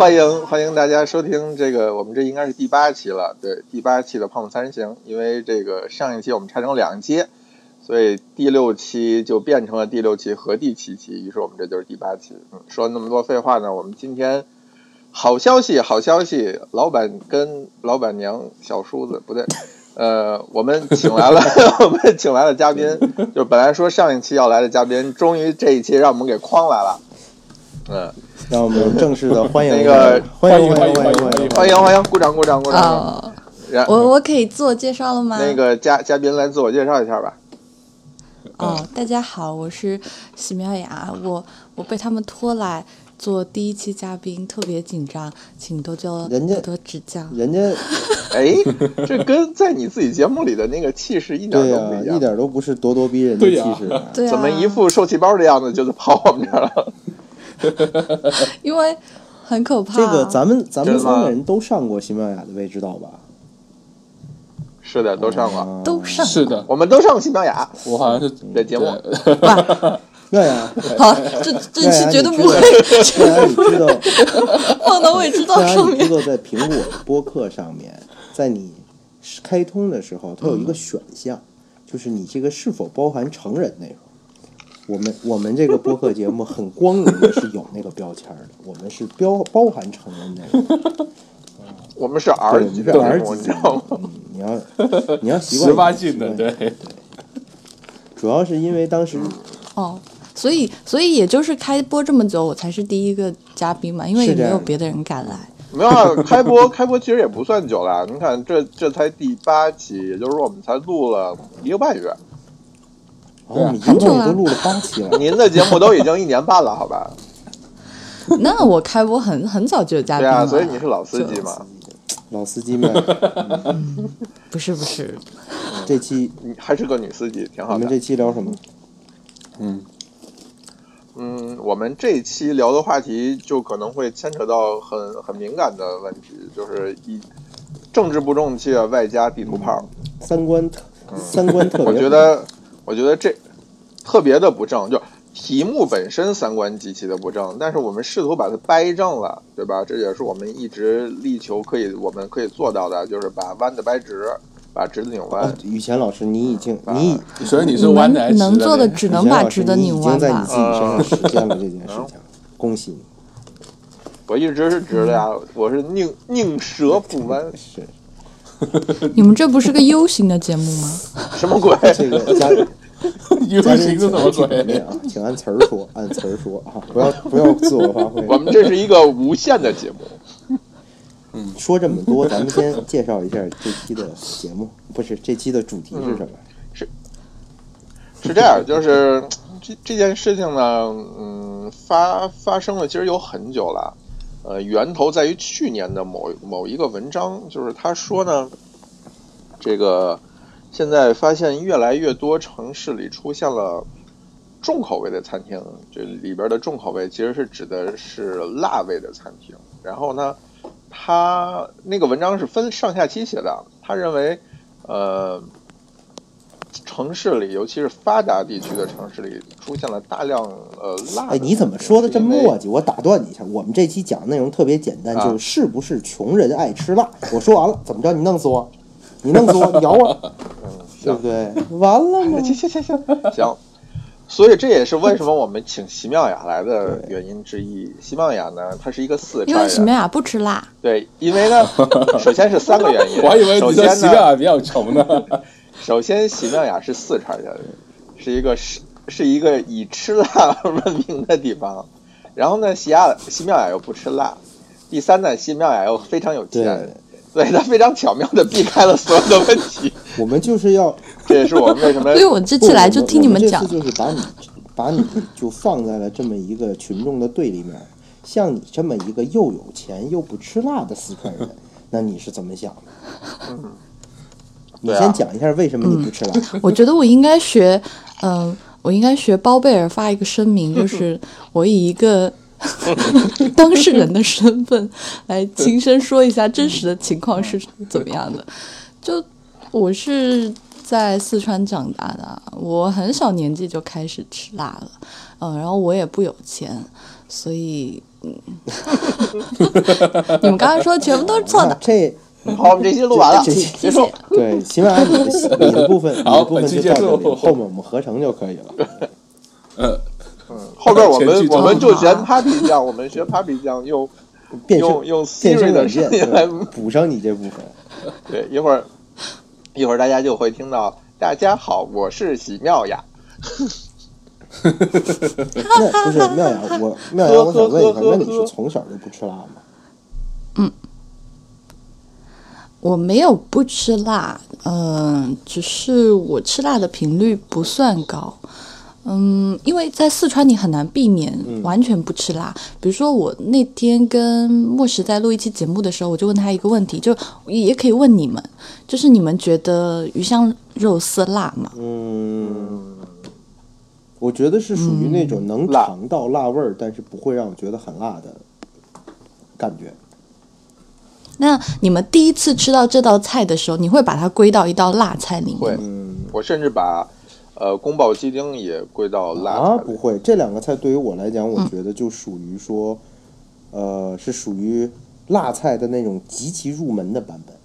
欢迎欢迎大家收听这个，我们这应该是第八期了，对，第八期的《胖子三人行》，因为这个上一期我们拆成两期，所以第六期就变成了第六期和第七期，于是我们这就是第八期。嗯，说那么多废话呢，我们今天好消息，好消息，老板跟 老板娘小叔子不对，呃，我们请来了，我们请来了嘉宾，就本来说上一期要来的嘉宾，终于这一期让我们给诓来了，嗯。让我们正式的欢迎那个欢迎欢迎欢迎欢迎欢迎欢迎，鼓掌鼓掌鼓掌！哦，然我我可以自我介绍了吗？那个嘉嘉宾来自我介绍一下吧。哦，大家好，我是喜妙雅，我我被他们拖来做第一期嘉宾，特别紧张，请多多人家多多指教。人家 哎，这跟在你自己节目里的那个气势一点、都不一样，一点都不是咄咄逼人的气势、啊。对啊，怎么一副受气包的样子就是跑我们这儿了？因为很可怕。这个咱们咱们三个人都上过西班牙的位，知道吧？是的，都上过，啊都上是的，我们都上过西班牙我好像是在节目。对呀，好，这这期绝对不会对呀，你知道，放到未知道上面。你知道在苹果的播客上面，在你开通的时候，它有一个选项，就是你这个是否包含成人内容。我们我们这个播客节目很光荣的是有那个标签的，我们是标包含成人内容。我们是 R 级的对儿节目，级你知道吗？嗯，你要 你要习惯十八禁的，对对，主要是因为当时哦，所以所以也就是开播这么久，我才是第一个嘉宾嘛，因为也没有别的人敢来。没有啊，开播开播其实也不算久了，你看这这才第八期，也就是说我们才录了一个半月，我们一共很久了都录了八期了，您的节目都已经一年半了，好吧？那我开播很很早就有嘉宾了对啊，所以你是老司机嘛？老司机们，不是不是，这期还是个女司机，挺好的你们。这期聊什么？嗯，嗯，我们这期聊的话题就可能会牵扯到很很敏感的问题，就是一政治不正确外加地图炮。三观特三观特别好，我觉得，我觉得这特别的不正，就题目本身三观极其的不正，但是我们试图把它掰正了，对吧？这也是我们一直力求可以我们可以做到的，就是把弯的掰直，把直的拧弯。哦，雨前老师，你已经啊你所以你是弯的还是直能能做的只能把直的拧弯已经在你吧自。己身上实现了这件事情，恭喜你！我一直是直的呀，我是宁宁折不弯，是 你们这不是个 U 型的节目吗？什么鬼？这个嘉 U 型是什么请听鬼？啊，请按词儿说，按词儿说啊，不要不要自我发挥。我们这是一个无限的节目。嗯说这么多，咱们先介绍一下这期的节目，不是这期的主题是什么？是是这样，就是这这件事情呢，嗯，发发生了，其实有很久了，呃，源头在于去年的某某一个文章，就是他说呢，这个现在发现越来越多城市里出现了重口味的餐厅，这里边的重口味其实是指的是辣味的餐厅。然后呢，他那个文章是分上下期写的，他认为，呃。城市里，尤其是发达地区的城市里，出现了大量呃辣。哎，你怎么说的这么磨叽？我打断你一下，我们这期讲的内容特别简单，啊就是是不是穷人爱吃辣？我说完了，怎么着？你弄死我？你弄死我？你咬我？嗯，对不对？完了吗？行行行行行，所以这也是为什么我们请席妙雅来的原因之一。席妙雅呢，她是一个四因川人，为席妙雅不吃辣，对，因为呢，首先是三个原因。我还以为首你说西先呢，亚比较穷呢。首先席妙雅是四川人，是一个是是一个以吃辣闻名的地方。然后呢，席亚席妙雅又不吃辣。第三呢，席妙雅又非常有对钱，，所以她非常巧妙的避开了所有的问题。我们就是要这也是我们为什么 所以我这次来就听你们讲不。我们这次就是把你把你就放在了这么一个群众的对立面，像你这么一个又有钱又不吃辣的四川人，那你是怎么想的？你先讲一下为什么你不吃辣？我觉得我应该学，嗯、我应该学包贝尔发一个声明，就是我以一个 当事人的身份来亲身说一下真实的情况是怎么样的。就我是在四川长大的啊，我很小年纪就开始吃辣了，嗯，然后我也不有钱，所以，嗯，你们刚刚说的全部都是错的，好，我们这期录完了，结束。对，起码你的 你的部分，你好的部分本期就到这结束里，后面我们合成就可以了。嗯，后边我们我们就学 Papi 酱，我们学 Papi 酱用 用用变 Siri 的声音来补上你这部分。对，一会儿一会儿大家就会听到“大家好，我是喜妙雅那不是妙雅，我妙雅，我想问一下，那你是从小就不吃辣吗？我没有不吃辣，嗯、只是我吃辣的频率不算高。嗯，因为在四川你很难避免完全不吃辣。比如说，我那天跟莫石在录一期节目的时候，我就问他一个问题，就也可以问你们，就是你们觉得鱼香肉丝辣吗？嗯，我觉得是属于那种能尝到辣味儿，但是不会让我觉得很辣的感觉。那你们第一次吃到这道菜的时候，你会把它归到一道辣菜里”，面吗？，嗯，我甚至把呃宫保鸡丁也归到辣啊。不会，这两个菜对于我来讲，我觉得就属于说，呃，是属于辣菜的那种极其入门的版本，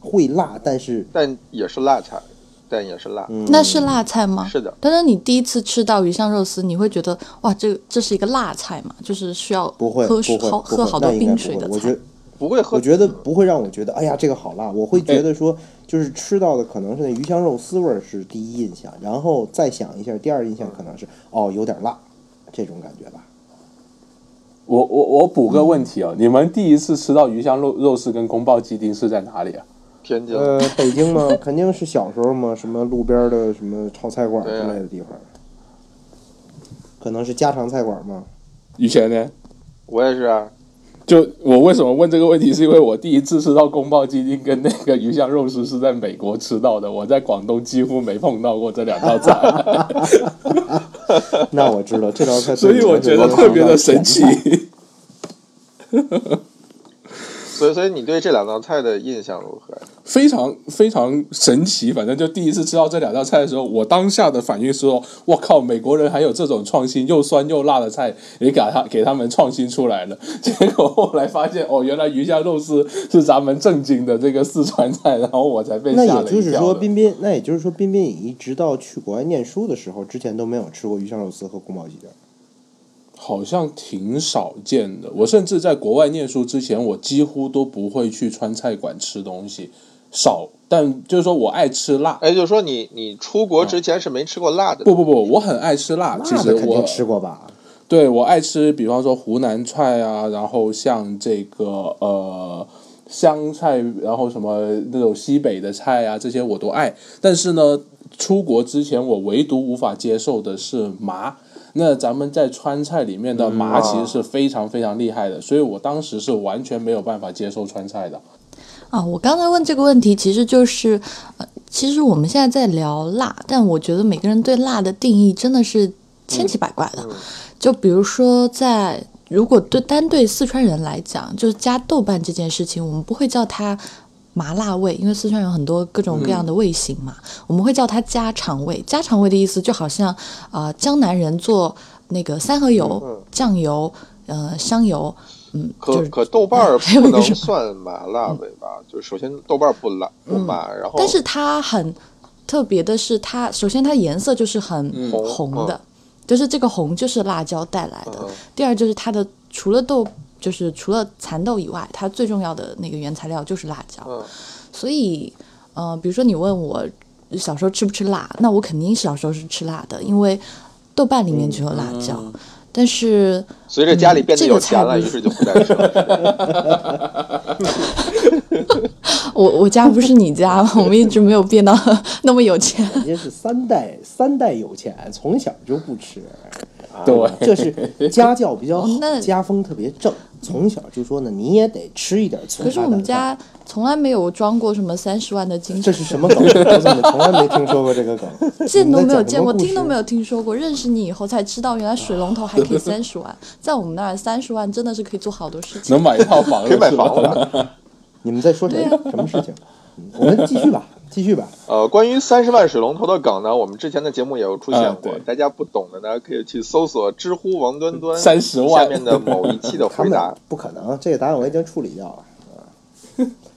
会辣，但是但也是辣菜，但也是辣。嗯，那是辣菜吗？是的，但是你第一次吃到鱼香肉丝，你会觉得哇，这这是一个辣菜嘛？就是需要不会，喝不会，水好喝好多那应该不冰水的菜我觉得。不会喝我。觉得不会让我觉得，哎呀，这个好辣。我会觉得说，就是吃到的可能是那鱼香肉丝味儿是第一印象，然后再想一下，第二印象可能是哦，有点辣，这种感觉吧。我我我补个问题哦，你们第一次吃到鱼香肉肉丝跟宫爆鸡丁是在哪里啊？天津，呃，北京嘛，肯定是小时候嘛，什么路边的什么炒菜馆之类的地方，可能是家常菜馆嘛。以前呢？我也是啊。就我为什么问这个问题，是因为我第一次吃到宫爆鸡丁跟那个鱼香肉丝是在美国吃到的，我在广东几乎没碰到过这两道菜，那我知道这道菜，所以我觉得特别的神奇。。所以，所以你对这两道菜的印象如何？非常非常神奇，反正就第一次吃到这两道菜的时候，我当下的反应是说：“我靠，美国人还有这种创新，又酸又辣的菜，也给他 给他们创新出来了。”结果后来发现，哦，原来鱼香肉丝是咱们正经的这个四川菜，然后我才被那吓了也就是说。彬彬，那也就是说，彬彬一直到去国外念书的时候，之前都没有吃过鱼香肉丝和宫保鸡丁。好像挺少见的。我甚至在国外念书之前，我几乎都不会去川菜馆吃东西，少。但就是说我爱吃辣，哎，就是说你你出国之前是没吃过辣的，不不不，我很爱吃辣。其辣实我的肯定吃过吧？对我爱吃，比方说湖南菜啊，然后像这个呃湘菜，然后什么那种西北的菜啊，这些我都爱。但是呢，出国之前我唯独无法接受的是麻。那咱们在川菜里面的麻其实是非常非常厉害的，所以我当时是完全没有办法接受川菜的。啊，我刚才问这个问题，其实就是，呃，其实我们现在在聊辣，但我觉得每个人对辣的定义真的是千奇百怪的。就比如说在，如果对单对四川人来讲，就是加豆瓣这件事情，我们不会叫它麻辣味，因为四川有很多各种各样的味型嘛，我们会叫它家常味。家常味的意思就好像，呃，江南人做那个三合油、嗯酱油、呃香油，嗯，可就是可豆瓣儿不能算麻辣味吧？就首先豆瓣儿不辣不麻，然后但是它很特别的是它，首先它颜色就是很嗯红的，就是这个红就是辣椒带来的。嗯第二就是它的除了豆，就是除了蚕豆以外，它最重要的那个原材料就是辣椒。嗯所以，呃，比如说你问我小时候吃不吃辣，那我肯定小时候是吃辣的，因为豆瓣里面就有辣椒。但是随着家里变得有钱了，于是就不再吃了。我我家不是你家，我们一直没有变到 那么有钱。人家是三代三代有钱，从小就不吃，对，这是家教比较好家风特别正，从小就说呢，你也得吃一点粗可是我们家从来没有装过什么三十万的金这是什么梗？我怎么从来没听说过这个梗？见都没有见过，听都没有听说过。认识你以后才知道，原来水龙头还可以三十万，在我们那儿三十万真的是可以做好多事情。能买一套房可以买房了。你们在说谁？对啊什么事情？嗯我们继续吧。继续吧。呃，关于三十万水龙头的梗呢，我们之前的节目也有出现过，大家不懂的呢，可以去搜索知乎王端端三十万下面的某一期的他们回答。不可能，这个答案我已经处理掉了，啊，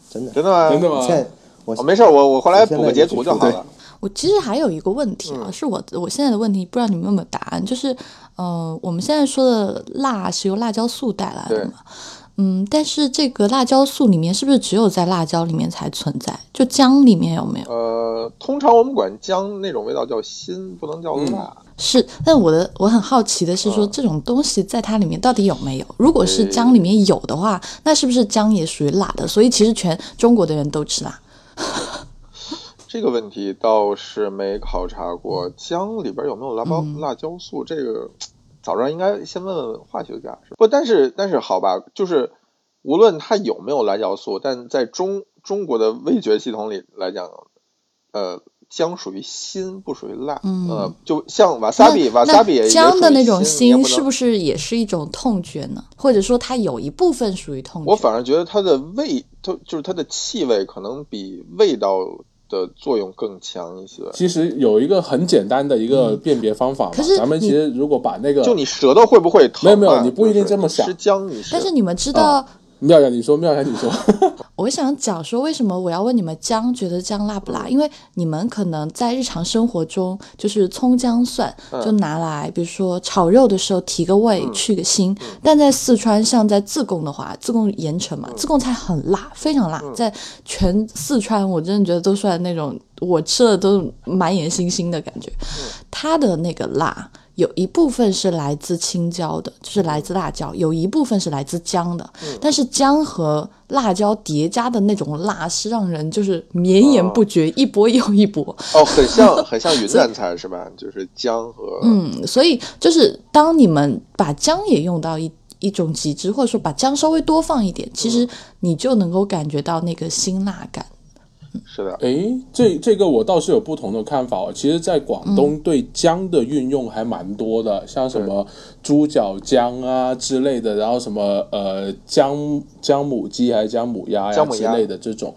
真的。真的吗？真的吗我现我哦，没事，我我后来补个截图就好了。我其实还有一个问题啊，嗯是我我现在的问题，不知道你们有没有答案？就是，呃，我们现在说的辣是由辣椒素带来的对嘛？嗯，但是这个辣椒素里面是不是只有在辣椒里面才存在？就姜里面有没有？呃，通常我们管姜那种味道叫辛，不能叫辣。是，但我的我很好奇的是说，嗯这种东西在它里面到底有没有？如果是姜里面有的话，那是不是姜也属于辣的？所以其实全中国的人都吃辣。这个问题倒是没考察过，姜里边有没有辣椒、嗯辣椒素？这个早上应该先问问化学家。是不，但是但是好吧，就是无论它有没有辣椒素，但在中中国的味觉系统里来讲，呃，姜属于辛，不属于辣。嗯呃，就像瓦萨比，瓦萨比姜的那种辛，辛是不是？是也是一种痛觉呢？或者说它有一部分属于痛觉？我反而觉得它的味，它就是它的气味可能比味道的作用更强一些。其实有一个很简单的一个辨别方法嘛，嗯可是咱们其实如果把那个就你舌头会不会疼啊？没有没有你不一定这么想吃姜你是，但是你们知道，妙呀你说，妙呀你说，我想讲说，为什么我要问你们姜觉得姜辣不辣？因为你们可能在日常生活中，就是葱姜蒜嗯就拿来，比如说炒肉的时候提个味、去个腥。但在四川，像在自贡的话，自贡盐城嘛，自贡菜很辣，非常辣，在全四川，我真的觉得都算那种我吃了都满眼星星的感觉。它的那个辣。有一部分是来自青椒的，就是来自辣椒；有一部分是来自姜的。但是姜和辣椒叠加的那种辣，是让人就是绵延不绝，一波又一波。哦，很像 很像云南菜是吧？就是姜和嗯，所以就是当你们把姜也用到一一种极致，或者说把姜稍微多放一点，其实你就能够感觉到那个辛辣感。是的，诶，这这个我倒是有不同的看法哦。其实，在广嗯东对姜的运用还蛮多的，像什么猪脚姜啊之类的，然后什么呃姜姜母鸡还是姜母鸭呀之类的这种。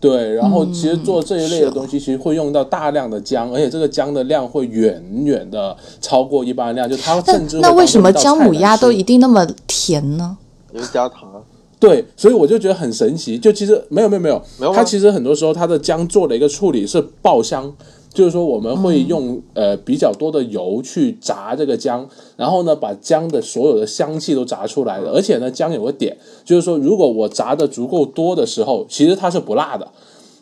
对，然后其实做这一类的东西，其实会用到大量的姜，而且这个姜的量会远远的超过一般的量，就它但甚至会那为什么姜母鸭都一定那么甜呢？因为加糖。对，所以我就觉得很神奇。就其实没有没有没有，没有它其实很多时候它的姜做的一个处理是爆香，就是说我们会用、呃比较多的油去炸这个姜，然后呢把姜的所有的香气都炸出来了。而且呢姜有个点，就是说如果我炸的足够多的时候，其实它是不辣的。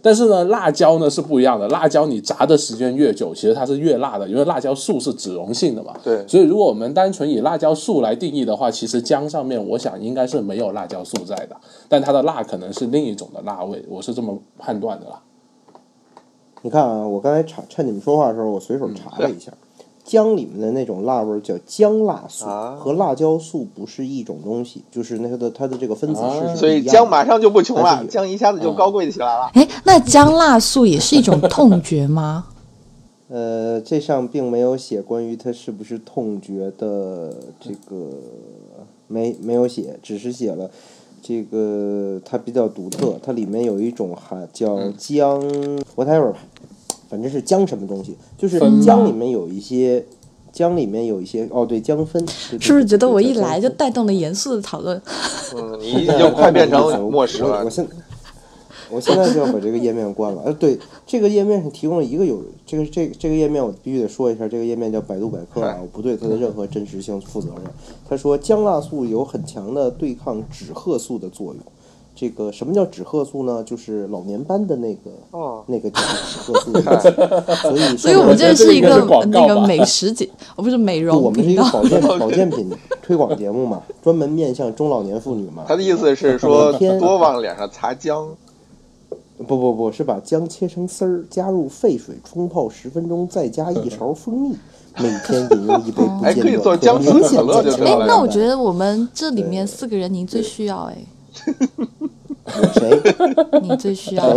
但是呢，辣椒呢是不一样的。辣椒你炸的时间越久，其实它是越辣的，因为辣椒素是脂溶性的嘛。对所以如果我们单纯以辣椒素来定义的话，其实姜上面我想应该是没有辣椒素在的，但它的辣可能是另一种的辣味，我是这么判断的啦。你看啊，我刚才查趁你们说话的时候，我随手查了一下，姜里面的那种辣味儿叫姜辣素，啊和辣椒素不是一种东西，就是那个的它的这个分子式所以不一样的姜马上就不穷了，但是有姜一下子就高贵起来了。哎，那姜辣素也是一种痛觉吗？呃，这上并没有写关于它是不是痛觉的这个，没没有写，只是写了这个它比较独特，它里面有一种含叫姜 whatever 吧，反正是姜什么东西，就是姜里面有一些。姜里面有一些哦，对姜酚，对对是不是觉得我一来就带动了严肃的讨论？嗯，你已经快变成末世了我我。现我现在就要把这个页面关了。呃，对，这个页面是提供了一个有这个这个这个页面，我必须得说一下，这个页面叫百度百科啊，我不对它的任何真实性负责任。他说姜辣素有很强的对抗脂褐素的作用。这个什么叫脂褐素呢？就是老年斑的那个哦，那个叫脂褐素。所以，所以我们这是一个那个美食节，哦，不是美容我们是一个。保健 保健品推广节目嘛，专门面向中老年妇女嘛。他的意思是说天多往脸上擦姜。不不不是把姜切成丝儿，加入沸水冲泡十分钟，再加一勺蜂蜜，每天饮用一杯不哎可以间断，做姜丝可乐哎那我觉得我们这里面四个人，您最需要哎，谁？你最需要，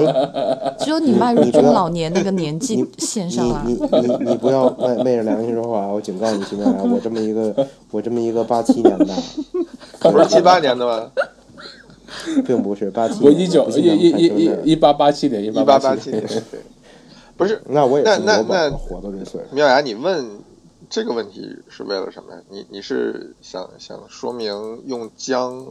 只有你迈入中老年那个年纪线上啊你。你你你不要昧昧着良心说话，我警告你，徐明来，我这么一个 我这么一个八七年的，不是七八年的吗？并不是八七我一九一一一一一八八七年，一一八八八七年，对，不是那我也那那那活到这岁数。妙雅，你问这个问题是为了什么呀？你你是想想说明用姜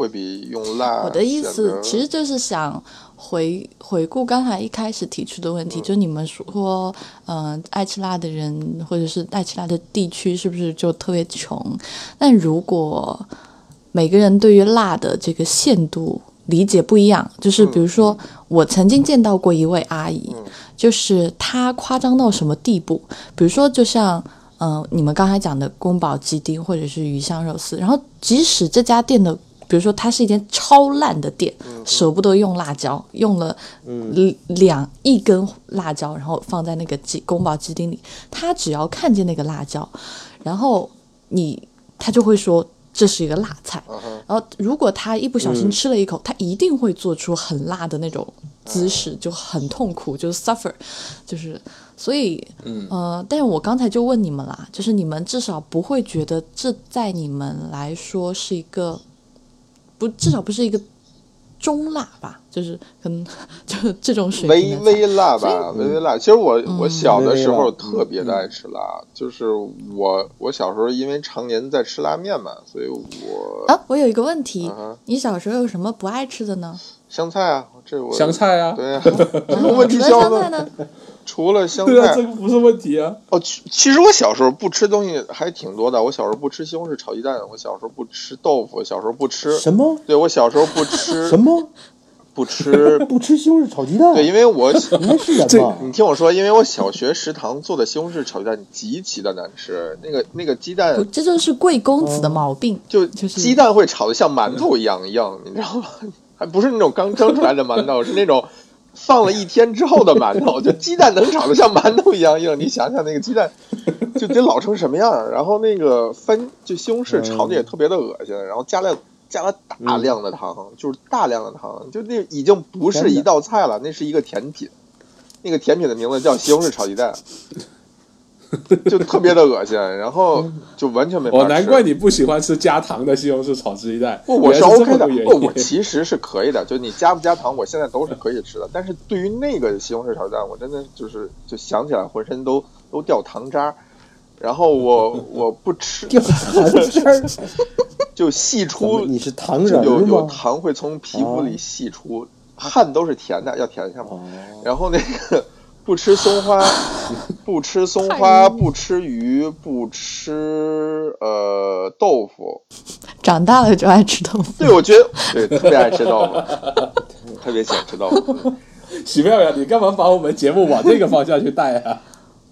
会比用辣？我的意思其实就是想回回顾刚才一开始提出的问题，就你们说，嗯、爱吃辣的人或者是爱吃辣的地区是不是就特别穷？但如果每个人对于辣的这个限度理解不一样，就是比如说，我曾经见到过一位阿姨，就是她夸张到什么地步？比如说，就像嗯、呃你们刚才讲的宫保鸡丁或者是鱼香肉丝，然后即使这家店的，比如说它是一间超烂的店，舍不得用辣椒，用了两两一根辣椒，然后放在那个鸡宫保鸡丁里，他只要看见那个辣椒，然后你他就会说这是一个辣菜，然后如果他一不小心吃了一口，他一定会做出很辣的那种姿势，就很痛苦，就是 suffer，就是所以，呃，但是我刚才就问你们啦，就是你们至少不会觉得这在你们来说是一个不，至少不是一个中辣吧？就是可能就这种水微微辣吧，微微辣。其实我我小的时候特别的爱吃辣，就是我我小时候因为常年在吃拉面嘛，所以我啊，我有一个问题，你小时候有什么不爱吃的呢？香菜啊，这我香菜啊，对 呀、有什么问题除了需要问？香菜呢？除了香对啊，这个不是问题啊。哦，其其实我小时候不吃东西还挺多的。我小时候不吃西红柿炒鸡蛋，我小时候不吃豆腐，小时候不吃。什么对我小时候不吃什么不吃 不吃西红柿炒鸡蛋？对，因为我 你还是人吗？你听我说，因为我小学食堂做的西红柿炒鸡蛋极其的难吃，那个那个鸡蛋，这就是贵公子的毛病。就就是鸡蛋会炒的像馒头一样硬，你知道吗？还不是那种刚蒸出来的馒头，是那种放了一天之后的馒头。就鸡蛋能炒的像馒头一样硬，你想想那个鸡蛋 就得老成什么样儿。然后那个番就西红柿炒的也特别的恶心，然后加了加了大量的糖，就是大量的糖，就那已经不是一道菜了，那是一个甜品。那个甜品的名字叫西红柿炒鸡蛋。就特别的恶心，然后就完全没法吃。哦，难怪你不喜欢吃加糖的西红柿炒鸡蛋。不，我是 OK 的。不，我。其实是可以的，就你加不加糖，我现在都是可以吃的。但是对于那个西红柿炒鸡蛋，我真的就是就想起来浑身都都掉糖渣。然后我 我不吃，掉糖渣，就细出你是糖有有？糖会从皮肤里细出，汗都是甜的，要舔一下嘛。哦，然后那个不吃松花，不吃松花，不吃鱼，不吃呃豆腐。长大了就爱吃豆腐。对，我觉得对特别爱吃豆腐，特别喜欢吃豆腐。喜妙呀，你干嘛把我们节目往这个方向去带啊？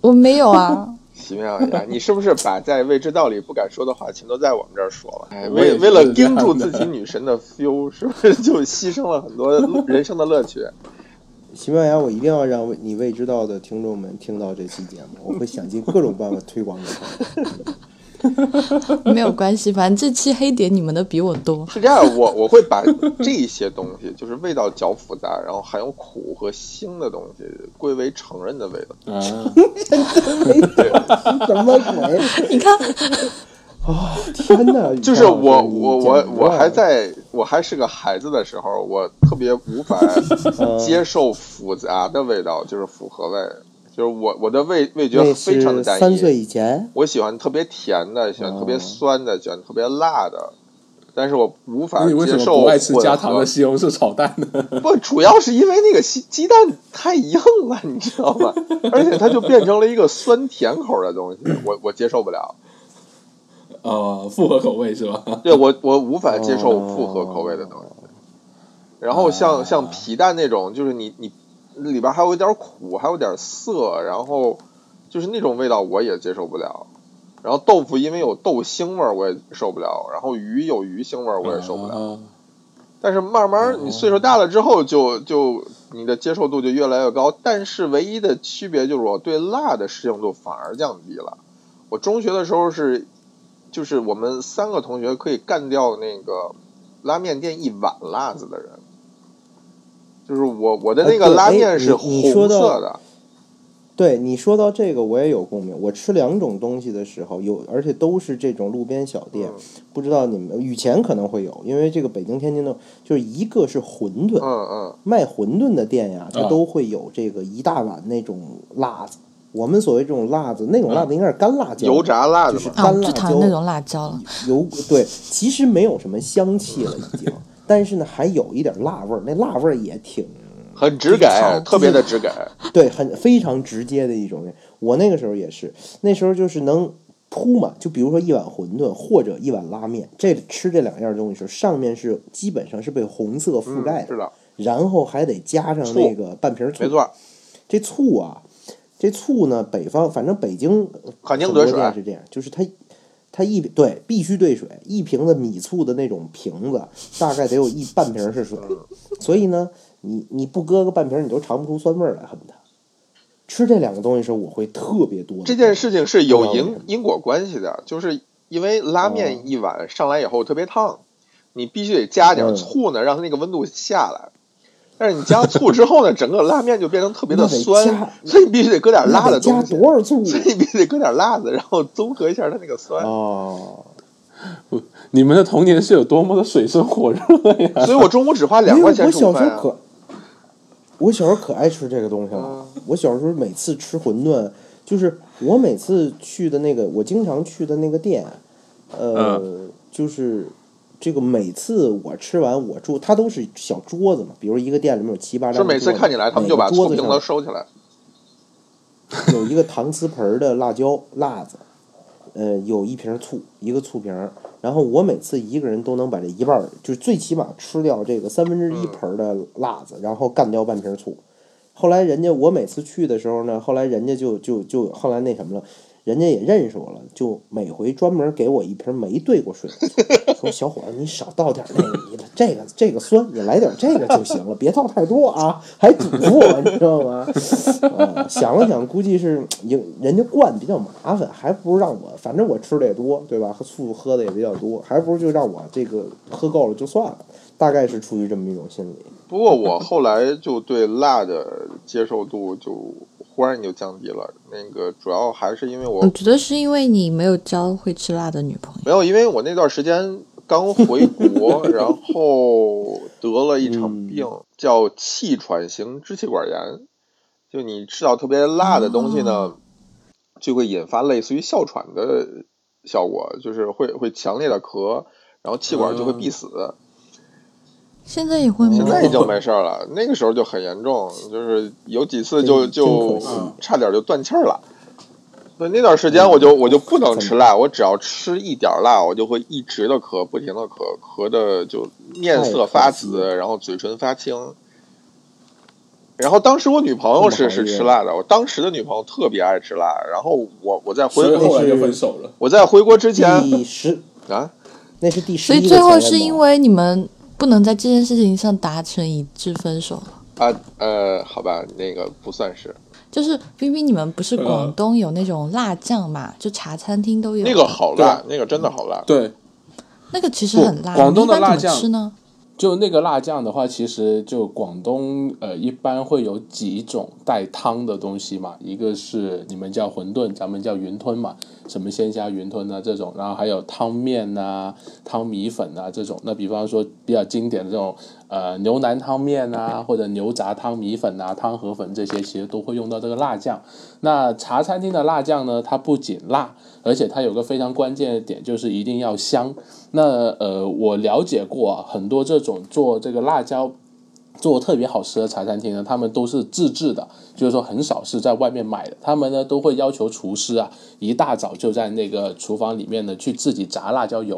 我没有啊，奇妙呀，你是不是把在未知道里不敢说的话，全都在我们这儿说了？为为了盯住自己女神的 feel，是不是就牺牲了很多人生的乐趣？西班牙，我一定要让你未知道的听众们听到这期节目，我会想尽各种办法推广给他们。没有关系，反正这期黑点你们的比我多。是这样，我我会把这些东西，就是味道较复杂，然后含有苦和腥的东西，归为成人的味道。啊，什么鬼？你看，天哪！就是我我我我还在我还是个孩子的时候，我特别无法接受复杂的味道，就是复合味，就是我我的味味觉非常的单一三岁一。以前，我喜欢特别甜的，喜欢特别哦酸的，喜欢特别辣的，但是我无法那你为什么接受不爱吃加糖的西红柿炒蛋呢？不，主要是因为那个鸡鸡蛋太硬了，你知道吗？而且它就变成了一个酸甜口的东西，我我接受不了。呃，复合口味是吧？对我我无法接受复合口味的东西。然后像像皮蛋那种，就是你你里边还有一点苦，还有点涩，然后就是那种味道我也接受不了。然后豆腐因为有豆腥味儿，我也受不了。然后鱼有鱼腥味儿，我也受不了。啊但是慢慢你岁数大了之后就，就你的接受度就越来越高。但是唯一的区别就是我对辣的适应度反而降低了。我中学的时候是，就是我们三个同学可以干掉那个拉面店一碗辣子的人。就是我我的那个拉面是你你说红到色的，对你说到这个，我也有共鸣。我吃两种东西的时候，有而且都是这种路边小店，不知道你们以前可能会有，因为这个北京、天津的，就是一个是馄饨，嗯嗯，卖馄饨的店呀，它啊都会有这个一大碗那种辣子。我们所谓这种辣子，那种辣子应该是干辣椒，油炸辣就是子嘛，啊，我干辣椒最讨厌那种辣椒了。油对，其实没有什么香气了已经，但是呢还有一点辣味儿，那辣味儿也挺很直给，特别的直给。对，很非常直接的一种。我那个时候也是，那时候就是能铺嘛，就比如说一碗馄饨或者一碗拉面，这吃这两样东西时候，上面是基本上是被红色覆盖的，道，然后还得加上那个半瓶醋。没错，这醋啊，这醋呢，北方反正北京肯定兑水店是这样，就是它它一对必须兑水，一瓶子米醋的那种瓶子，大概得有一半瓶是水，所以呢，你你不搁个半瓶，你都尝不出酸味儿来，恨不得。吃这两个东西时候，我会特别多。这件事情是有因因果关系的，就是因为拉哦面一碗上来以后特别烫，你必须得加点嗯醋呢，让它那个温度下来。但是你加醋之后呢，整个拉面就变成特别的酸，所以你必须得搁点辣的东西，多少醋所以你必须得搁点辣子，然后综合一下它那个酸。哦，你们的童年是有多么的水深火热呀！所以我中午只花两块钱我吃午饭啊。小时候可，我小时候可爱吃这个东西了。嗯我小时候每次吃馄饨，就是我每次去的那个，我经常去的那个店，呃，嗯就是这个每次我吃完，我桌它都是小桌子嘛，比如一个店里面有七八张是桌子，每次看起来他们就把桌子上子收起来，有一个搪瓷盆儿的辣椒辣子，呃，有一瓶醋，一个醋瓶儿。然后我每次一个人都能把这一半儿，就是最起码吃掉这个三分之一嗯盆儿的辣子，然后干掉半瓶醋。后来人家我每次去的时候呢，后来人家就就就后来那什么了，人家也认识我了，就每回专门给我一瓶没兑过水的醋，说小伙子你少倒点那个，你这个这个酸，你来点这个就行了，别倒太多啊，还嘱咐我，你知道吗？呃，想了想，估计是人人家灌比较麻烦，还不如让我，反正我吃的也多，对吧？和醋喝的也比较多，还不如就让我这个喝够了就算了，大概是出于这么一种心理。不过我后来就对辣的接受度就忽然就降低了。那个主要还是因为我我觉得是因为你没有交会吃辣的女朋友。没有，因为我那段时间刚回国，然后得了一场病，叫气喘型支气管炎。就你吃到特别辣的东西呢，就会引发类似于哮喘的效果，就是会会强烈的咳，然后气管就会闭死。现在也会吗？现在已经没事儿了，那个时候就很严重，就是有几次就就差点就断气儿了。对，那段时间我就我就不能吃辣，我只要吃一点儿辣，我就会一直的咳，不停的咳，咳的就面色发紫，然后嘴唇发青。然后当时我女朋友是是吃辣的，我当时的女朋友特别爱吃辣，然后我我在回所以后来就分手了。我在回国之前第十，啊，那是第十所以最后是因为你们不能在这件事情上达成一致分手了。啊呃，好吧，那个不算是就是冰冰，你们不是呃广东有那种辣酱嘛？就茶餐厅都有。那个好辣，那个真的好辣。对，那个其实很辣。广东的辣酱怎么吃呢？就那个辣酱的话，其实就广东呃一般会有几种带汤的东西嘛，一个是你们叫馄饨，咱们叫云吞嘛，什么鲜虾云吞啊这种，然后还有汤面呐、汤米粉啊这种。那比方说比较经典的这种呃牛腩汤面啊，或者牛杂汤米粉啊、汤河粉这些，其实都会用到这个辣酱。那茶餐厅的辣酱呢，它不仅辣，而且它有个非常关键的点，就是一定要香。那呃，我了解过啊，很多这种做这个辣椒做特别好吃的茶餐厅呢，他们都是自制的，就是说很少是在外面买的。他们呢都会要求厨师啊，一大早就在那个厨房里面呢去自己炸辣椒油。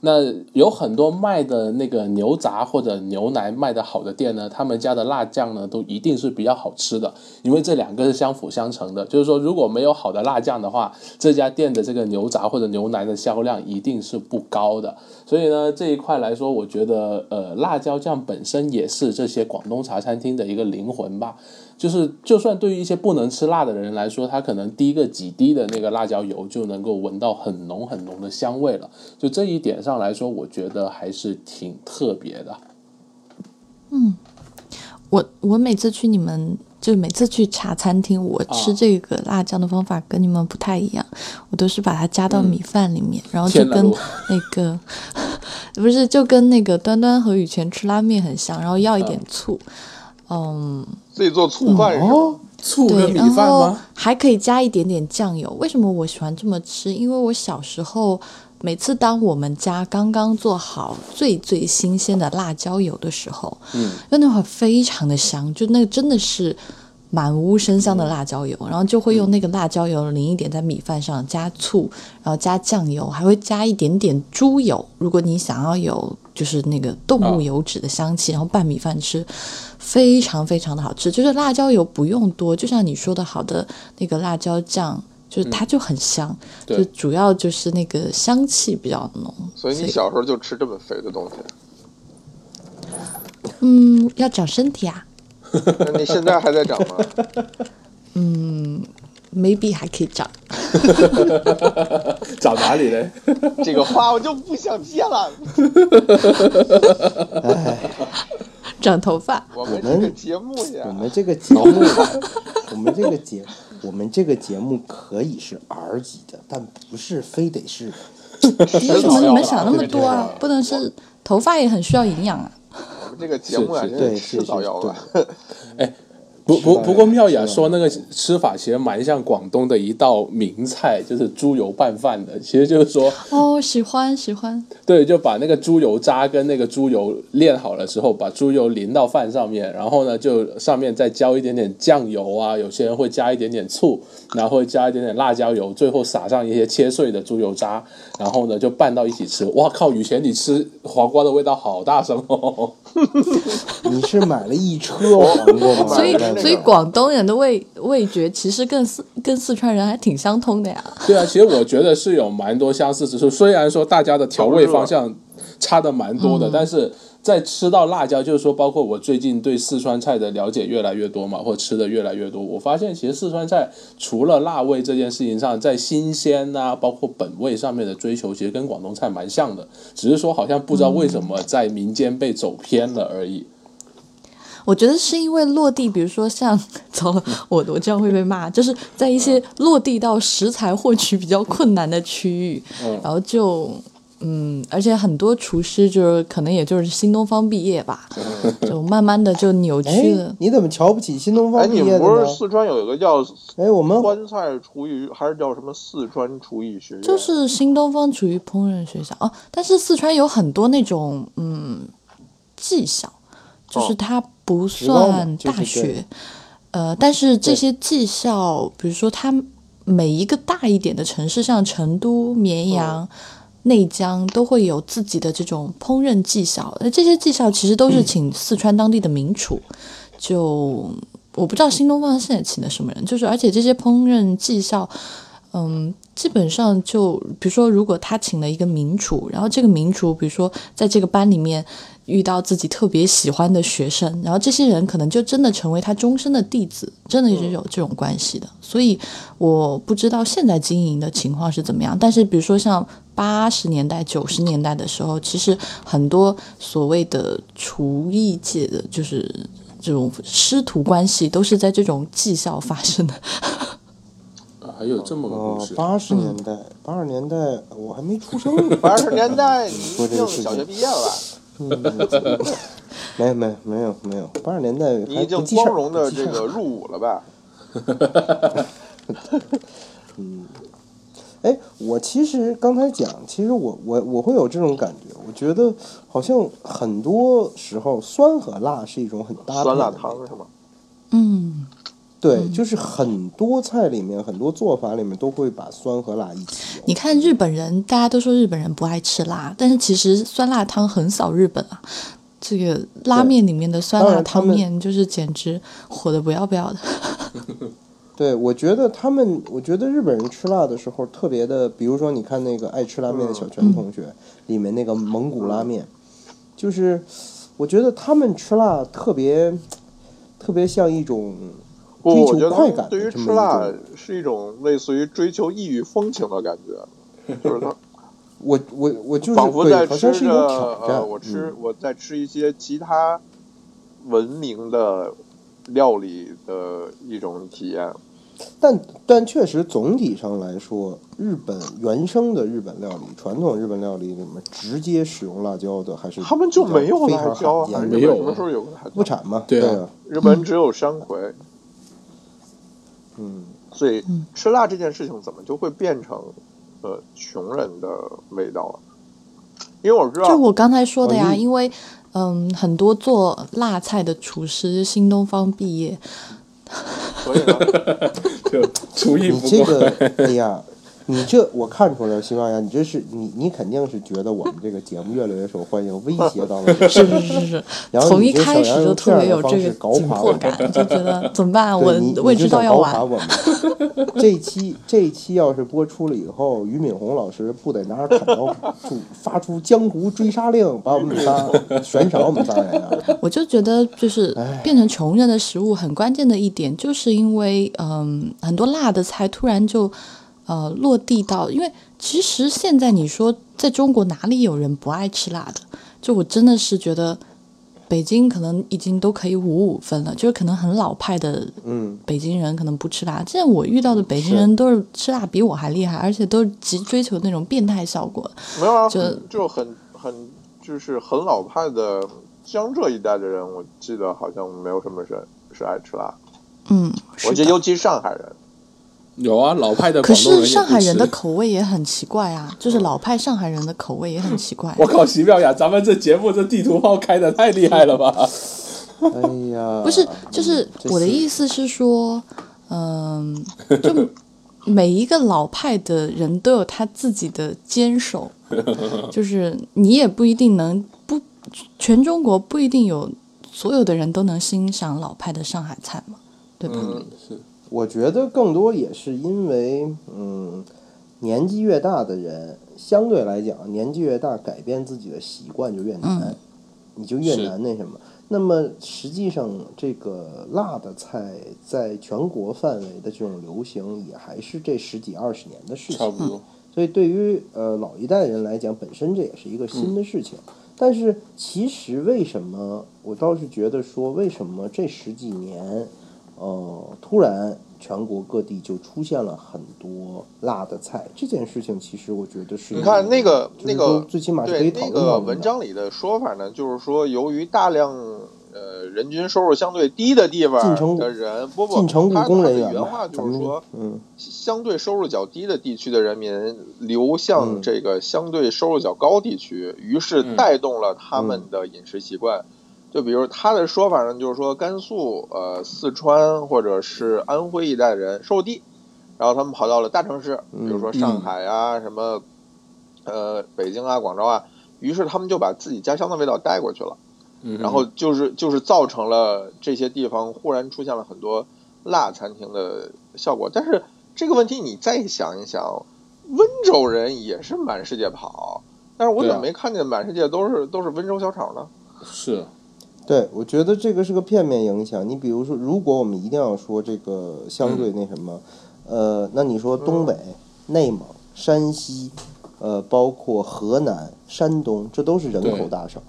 那有很多卖的那个牛杂或者牛腩卖的好的店呢，他们家的辣酱呢都一定是比较好吃的，因为这两个是相辅相成的。就是说，如果没有好的辣酱的话，这家店的这个牛杂或者牛腩的销量一定是不高的。所以呢，这一块来说，我觉得呃，辣椒酱本身也是这些广东茶餐厅的一个灵魂吧。就是，就算对于一些不能吃辣的人来说，他可能滴个几滴的那个辣椒油就能够闻到很浓很浓的香味了。就这一点上来说，我觉得还是挺特别的。嗯我我每次去你们，就每次去茶餐厅，我吃啊这个辣酱的方法跟你们不太一样，我都是把它加到米饭里面，然后就跟那个不是就跟那个端端和雨泉吃拉面很像，然后要一点醋，嗯，自己做醋饭是吗？哦，醋跟米然后饭吗？还可以加一点点酱油。为什么我喜欢这么吃？因为我小时候每次当我们家刚刚做好最最新鲜的辣椒油的时候，嗯，因为那会儿非常的香，就那个真的是满屋生香的辣椒油，然后就会用那个辣椒油淋一点在米饭上，加醋，然后加酱油，还会加一点点猪油。如果你想要有就是那个动物啊油脂的香气，然后拌米饭吃，非常非常的好吃。就是辣椒油不用多，就像你说的好的那个辣椒酱。就是它就很香，对就主要就是那个香气比较浓，所以你小时候就吃这么肥的东西，嗯要长身体啊，那你现在还在长吗？嗯 maybe 还可以长。长哪里嘞？这个话我就不想接了。长头发，我们这个节目呀我，们这个节目，我们这个节，我们这个节目可以是 R 级的，但不是非得是。为什么你们想那么多啊？不能是头发也很需要营养啊。我们这个节目啊，真是是早要完。对 不不不过妙雅说那个吃法其实蛮像广东的一道名菜，就是猪油拌饭的。其实就是说，哦，喜欢喜欢，对，就把那个猪油渣跟那个猪油炼好了之后，把猪油淋到饭上面，然后呢，就上面再浇一点点酱油啊，有些人会加一点点醋，然后会加一点点辣椒油，最后撒上一些切碎的猪油渣，然后呢就拌到一起吃。哇靠！雨前你吃黄瓜的味道好大声哦。你是买了一车黄瓜吗？所以所以广东人的味味觉其实跟四跟四川人还挺相通的呀。对啊，其实我觉得是有蛮多相似之处。虽然说大家的调味方向差的蛮多的，但是在吃到辣椒，就是说，包括我最近对四川菜的了解越来越多嘛，或吃的越来越多，我发现其实四川菜除了辣味这件事情上，在新鲜啊，包括本味上面的追求，其实跟广东菜蛮像的，只是说好像不知道为什么在民间被走偏了而已。我觉得是因为落地，比如说像糟了，我我这样会被骂，就是在一些落地到食材获取比较困难的区域，嗯然后就嗯，而且很多厨师就是可能也就是新东方毕业吧，就慢慢的就扭曲哎了，。你怎么瞧不起新东哎，方毕业的你们不是？四川有一个叫哎，我们川菜厨艺，还是叫什么四川厨艺学院？就是新东方厨艺烹饪学校哦，但是四川有很多那种嗯技校，就是哦它不算就是大学，对呃，但是这些技校，比如说它每一个大一点的城市，像成都、绵阳。内江都会有自己的这种烹饪技巧，那，这些技巧其实都是请四川当地的名厨，就我不知道新东方现在请的什么人，就是而且这些烹饪技巧，嗯，基本上就比如说，如果他请了一个名厨，然后这个名厨，比如说在这个班里面遇到自己特别喜欢的学生，然后这些人可能就真的成为他终身的弟子，真的是有这种关系的。所以我不知道现在经营的情况是怎么样，但是比如说像八十年代、九十年代的时候，其实很多所谓的厨艺界的就是。这种师徒关系都是在这种技校发生的，还有这么个故事，，哦八十年代，八十年代我还没出生呢。八十年代你说一定这个事情小学毕业了，没没没有没有，八十年代你已经光荣的这个入伍了吧？嗯哎，我其实刚才讲，其实我我我会有这种感觉，我觉得好像很多时候酸和辣是一种很搭配酸辣的汤是吗？嗯，对，就是很多菜里面，很多做法里面都会把酸和辣一起。你看日本人，大家都说日本人不爱吃辣，但是其实酸辣汤横扫日本啊。这个拉面里面的酸辣汤面，就是简直火的不要不要的。对，我觉得他们，我觉得日本人吃辣的时候特别的，比如说你看那个爱吃拉面的小泉同学，里面那个蒙古拉面，就是我觉得他们吃辣特别特别像一种不，追我觉得他求快感对于吃辣。是一种类似于追求异域风情的感觉，就是他我我我就是仿佛，在吃着。呃，我吃嗯我在吃一些其他文明的料理的一种体验。但但确实总体上来说，日本原生的日本料理，传统日本料理里面直接使用辣椒的还是他们就没有辣椒还是没有什么时候有过辣椒？不产嘛？对啊啊，日本只有山葵，嗯，所以吃辣这件事情怎么就会变成呃穷人的味道了？因为我知道，就我刚才说的呀，因为嗯，很多做辣菜的厨师新东方毕业，所以呢，就厨艺你不够。这个，哎呀，你这我看出来了，西班牙，你这是你你肯定是觉得我们这个节目越来越受欢迎，威胁到了你。是是是是，然后从一开始就特别有这个紧搞垮我迫感，就觉得 怎么办？我对你位置你就想搞都要完。这一期这一期要是播出了以后，俞敏洪老师不得拿着砍刀出发出江湖追杀令，把我们仨 悬赏我们仨人啊！我就觉得，就是变成穷人的食物，很关键的一点，就是因为嗯，很多辣的菜突然就呃落地到，因为其实现在你说在中国哪里有人不爱吃辣的？就我真的是觉得。北京可能已经都可以五五分了，就是可能很老派的嗯，北京人可能不吃辣。现在我遇到的北京人都是吃辣比我还厉害，而且都是极追求那种变态效果。没有啊，就就很很就是很老派的江浙一带的人，我记得好像没有什么人是爱吃辣。嗯，我觉得尤其是上海人，有啊，老派的可是上海人的口味也很奇怪啊，就是老派上海人的口味也很奇怪。我靠，席妙雅，咱们这节目这地图炮开的太厉害了吧？哎呀，不是，就是我的意思是说，嗯，就每一个老派的人都有他自己的坚守，就是你也不一定能不，全中国不一定有所有的人都能欣赏老派的上海菜嘛，对吧？嗯，是，我觉得更多也是因为，嗯，年纪越大的人，相对来讲，年纪越大，改变自己的习惯就越难，你就越难那什么。那么实际上，这个辣的菜在全国范围的这种流行，也还是这十几二十年的事情。差不多。所以对于呃老一代人来讲，本身这也是一个新的事情。但是其实为什么我倒是觉得说，为什么这十几年，呃，突然全国各地就出现了很多辣的菜，这件事情其实我觉得是你看那个那个最起码是可以讨对那个文章里的说法呢，就是说由于大量呃人均收入相对低的地方的人，不不，进城务他他的工人员原话，就是说，嗯相对收入较低的地区的人民流向嗯这个相对收入较高地区，于是嗯带动了他们的饮食习惯。就比如他的说法呢，就是说甘肃、呃四川或者是安徽一带的人收入低，然后他们跑到了大城市，比如说上海啊、什么呃北京啊、广州啊，于是他们就把自己家乡的味道带过去了。嗯，然后就是就是造成了这些地方忽然出现了很多辣餐厅的效果。但是这个问题你再想一想，温州人也是满世界跑，但是我怎么没看见满世界都是都是温州小炒呢？是对，我觉得这个是个片面影响。你比如说，如果我们一定要说这个相对那什么，呃，那你说东北、内蒙、山西，呃，包括河南、山东，这都是人口大省。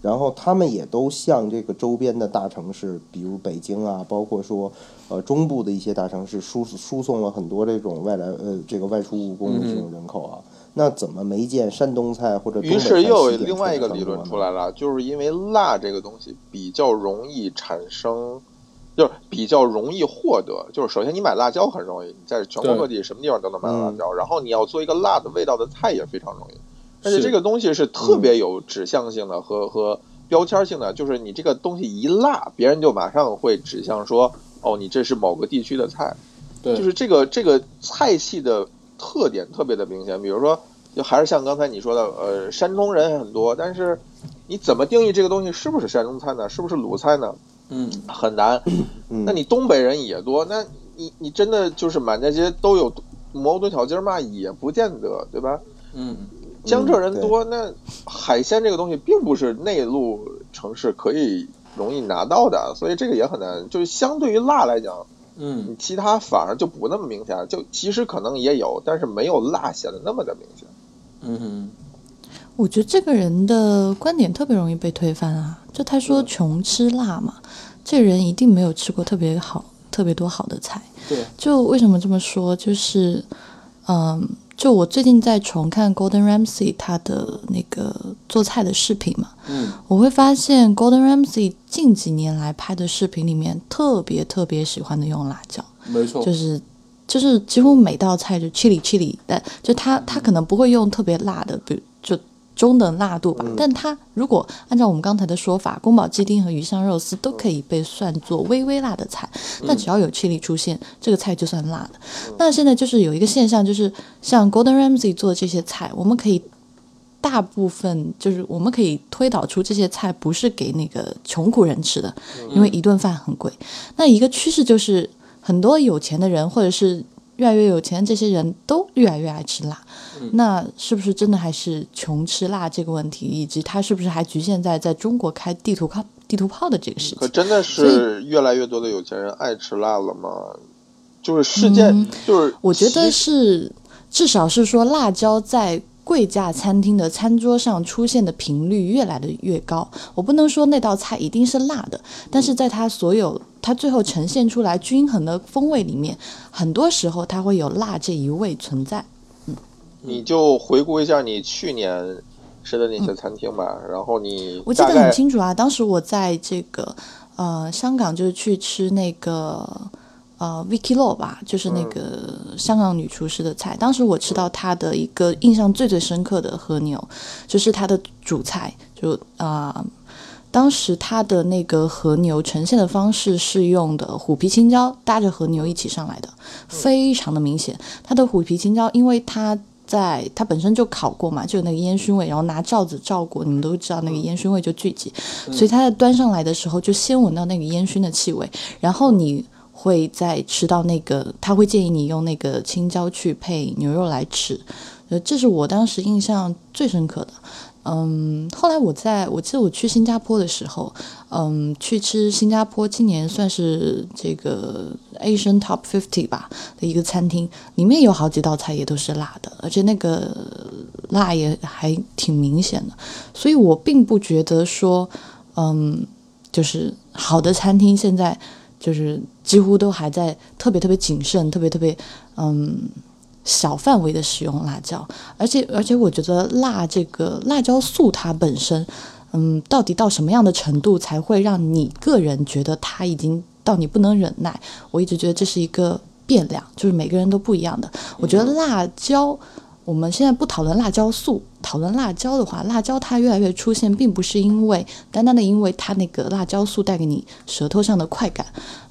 然后他们也都向这个周边的大城市，比如北京啊，包括说呃中部的一些大城市输输送了很多这种外来呃这个外出务工的这种人口啊。那怎么没见山东菜或者东于北菜是又有另外一个理论出来了，就是因为辣这个东西比较容易产生，就是比较容易获得。就是首先你买辣椒很容易，你在全国各地什么地方都能买到辣嗯椒，然后你要做一个辣的味道的菜也非常容易。而且是这个东西是特别有指向性的和和标签性的，就是你这个东西一辣，别人就马上会指向说，哦，你这是某个地区的菜。对，就是这个这个菜系的特点特别的明显。比如说，就还是像刚才你说的，呃，山东人很多，但是你怎么定义这个东西是不是山东菜呢？是不是鲁菜呢？嗯，很难。嗯那你东北人也多，那你你真的就是满大街都有蘑菇炖小鸡儿吗？也不见得，对吧？嗯，江浙人多，那海鲜这个东西并不是内陆城市可以容易拿到的，所以这个也很难。就是相对于辣来讲，嗯，其他反而就不那么明显，就其实可能也有，但是没有辣显得那么的明显。嗯哼，我觉得这个人的观点特别容易被推翻啊！就他说嗯穷吃辣嘛，这人一定没有吃过特别好、特别多好的菜。对，就为什么这么说？就是，嗯，就我最近在重看 Golden Ramsay 他的那个做菜的视频嘛，嗯，我会发现 Golden Ramsay 近几年来拍的视频里面，特别特别喜欢的用辣椒。没错，就是就是几乎每道菜就 chili chili，但就他他可能不会用特别辣的，比如就中等辣度吧。但它如果按照我们刚才的说法，宫保鸡丁和鱼香肉丝都可以被算作微微辣的菜，那只要有 chili 出现，这个菜就算辣的。那现在就是有一个现象，就是像 Golden Ramsay 做的这些菜，我们可以。大部分就是我们可以推导出这些菜不是给那个穷苦人吃的，因为一顿饭很贵。那一个趋势就是很多有钱的人，或者是越来越有钱这些人都越来越爱吃辣。那是不是真的还是穷吃辣这个问题，以及它是不是还局限在在中国开地图炮地图炮的这个事情？可真的是越来越多的有钱人爱吃辣了吗？就是事件，就是我觉得是，至少是说辣椒在贵价餐厅的餐桌上出现的频率越来的越高。我不能说那道菜一定是辣的，但是在它所有它最后呈现出来均衡的风味里面，很多时候它会有辣这一味存在。嗯你就回顾一下你去年吃的那些餐厅吧，然后你嗯我记得很清楚啊，当时我在这个呃香港就是去吃那个呃 Vicky Lo 吧，就是那个香港女厨师的菜。当时我吃到她的一个印象最最深刻的和牛，就是她的主菜，就啊。呃当时她的那个和牛呈现的方式是用的虎皮青椒搭着和牛一起上来的，非常的明显。它的虎皮青椒，因为它在它本身就烤过嘛，就有那个烟熏味，然后拿罩子罩过，你们都知道那个烟熏味就聚集，所以它在端上来的时候就先闻到那个烟熏的气味，然后你会再吃到那个，他会建议你用那个青椒去配牛肉来吃，呃，这是我当时印象最深刻的。嗯，后来我在我记得我去新加坡的时候，嗯，去吃新加坡今年算是这个 Asian Top Fifty 吧的一个餐厅，里面有好几道菜也都是辣的，而且那个辣也还挺明显的，所以我并不觉得说，嗯，就是好的餐厅现在就是几乎都还在特别特别谨慎，特别特别嗯。小范围的使用辣椒，而且而且我觉得辣这个辣椒素它本身，嗯，到底到什么样的程度才会让你个人觉得它已经到你不能忍耐？我一直觉得这是一个变量，就是每个人都不一样的。我觉得辣椒，我们现在不讨论辣椒素，讨论辣椒的话，辣椒它越来越出现，并不是因为单单的因为它那个辣椒素带给你舌头上的快感，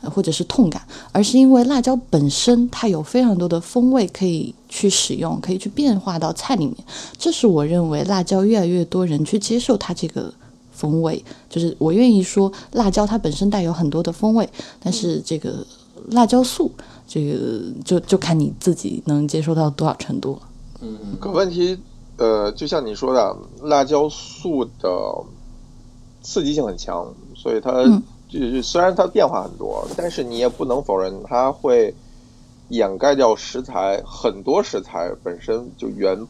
或者是痛感，而是因为辣椒本身它有非常多的风味可以去使用，可以去变化到菜里面。这是我认为辣椒越来越多人去接受它这个风味，就是我愿意说辣椒它本身带有很多的风味，但是这个辣椒素，这个就就看你自己能接受到多少程度了。可问题，呃，就像你说的，辣椒素的刺激性很强，所以它嗯就是虽然它变化很多，但是你也不能否认它会掩盖掉食材很多食材本身就原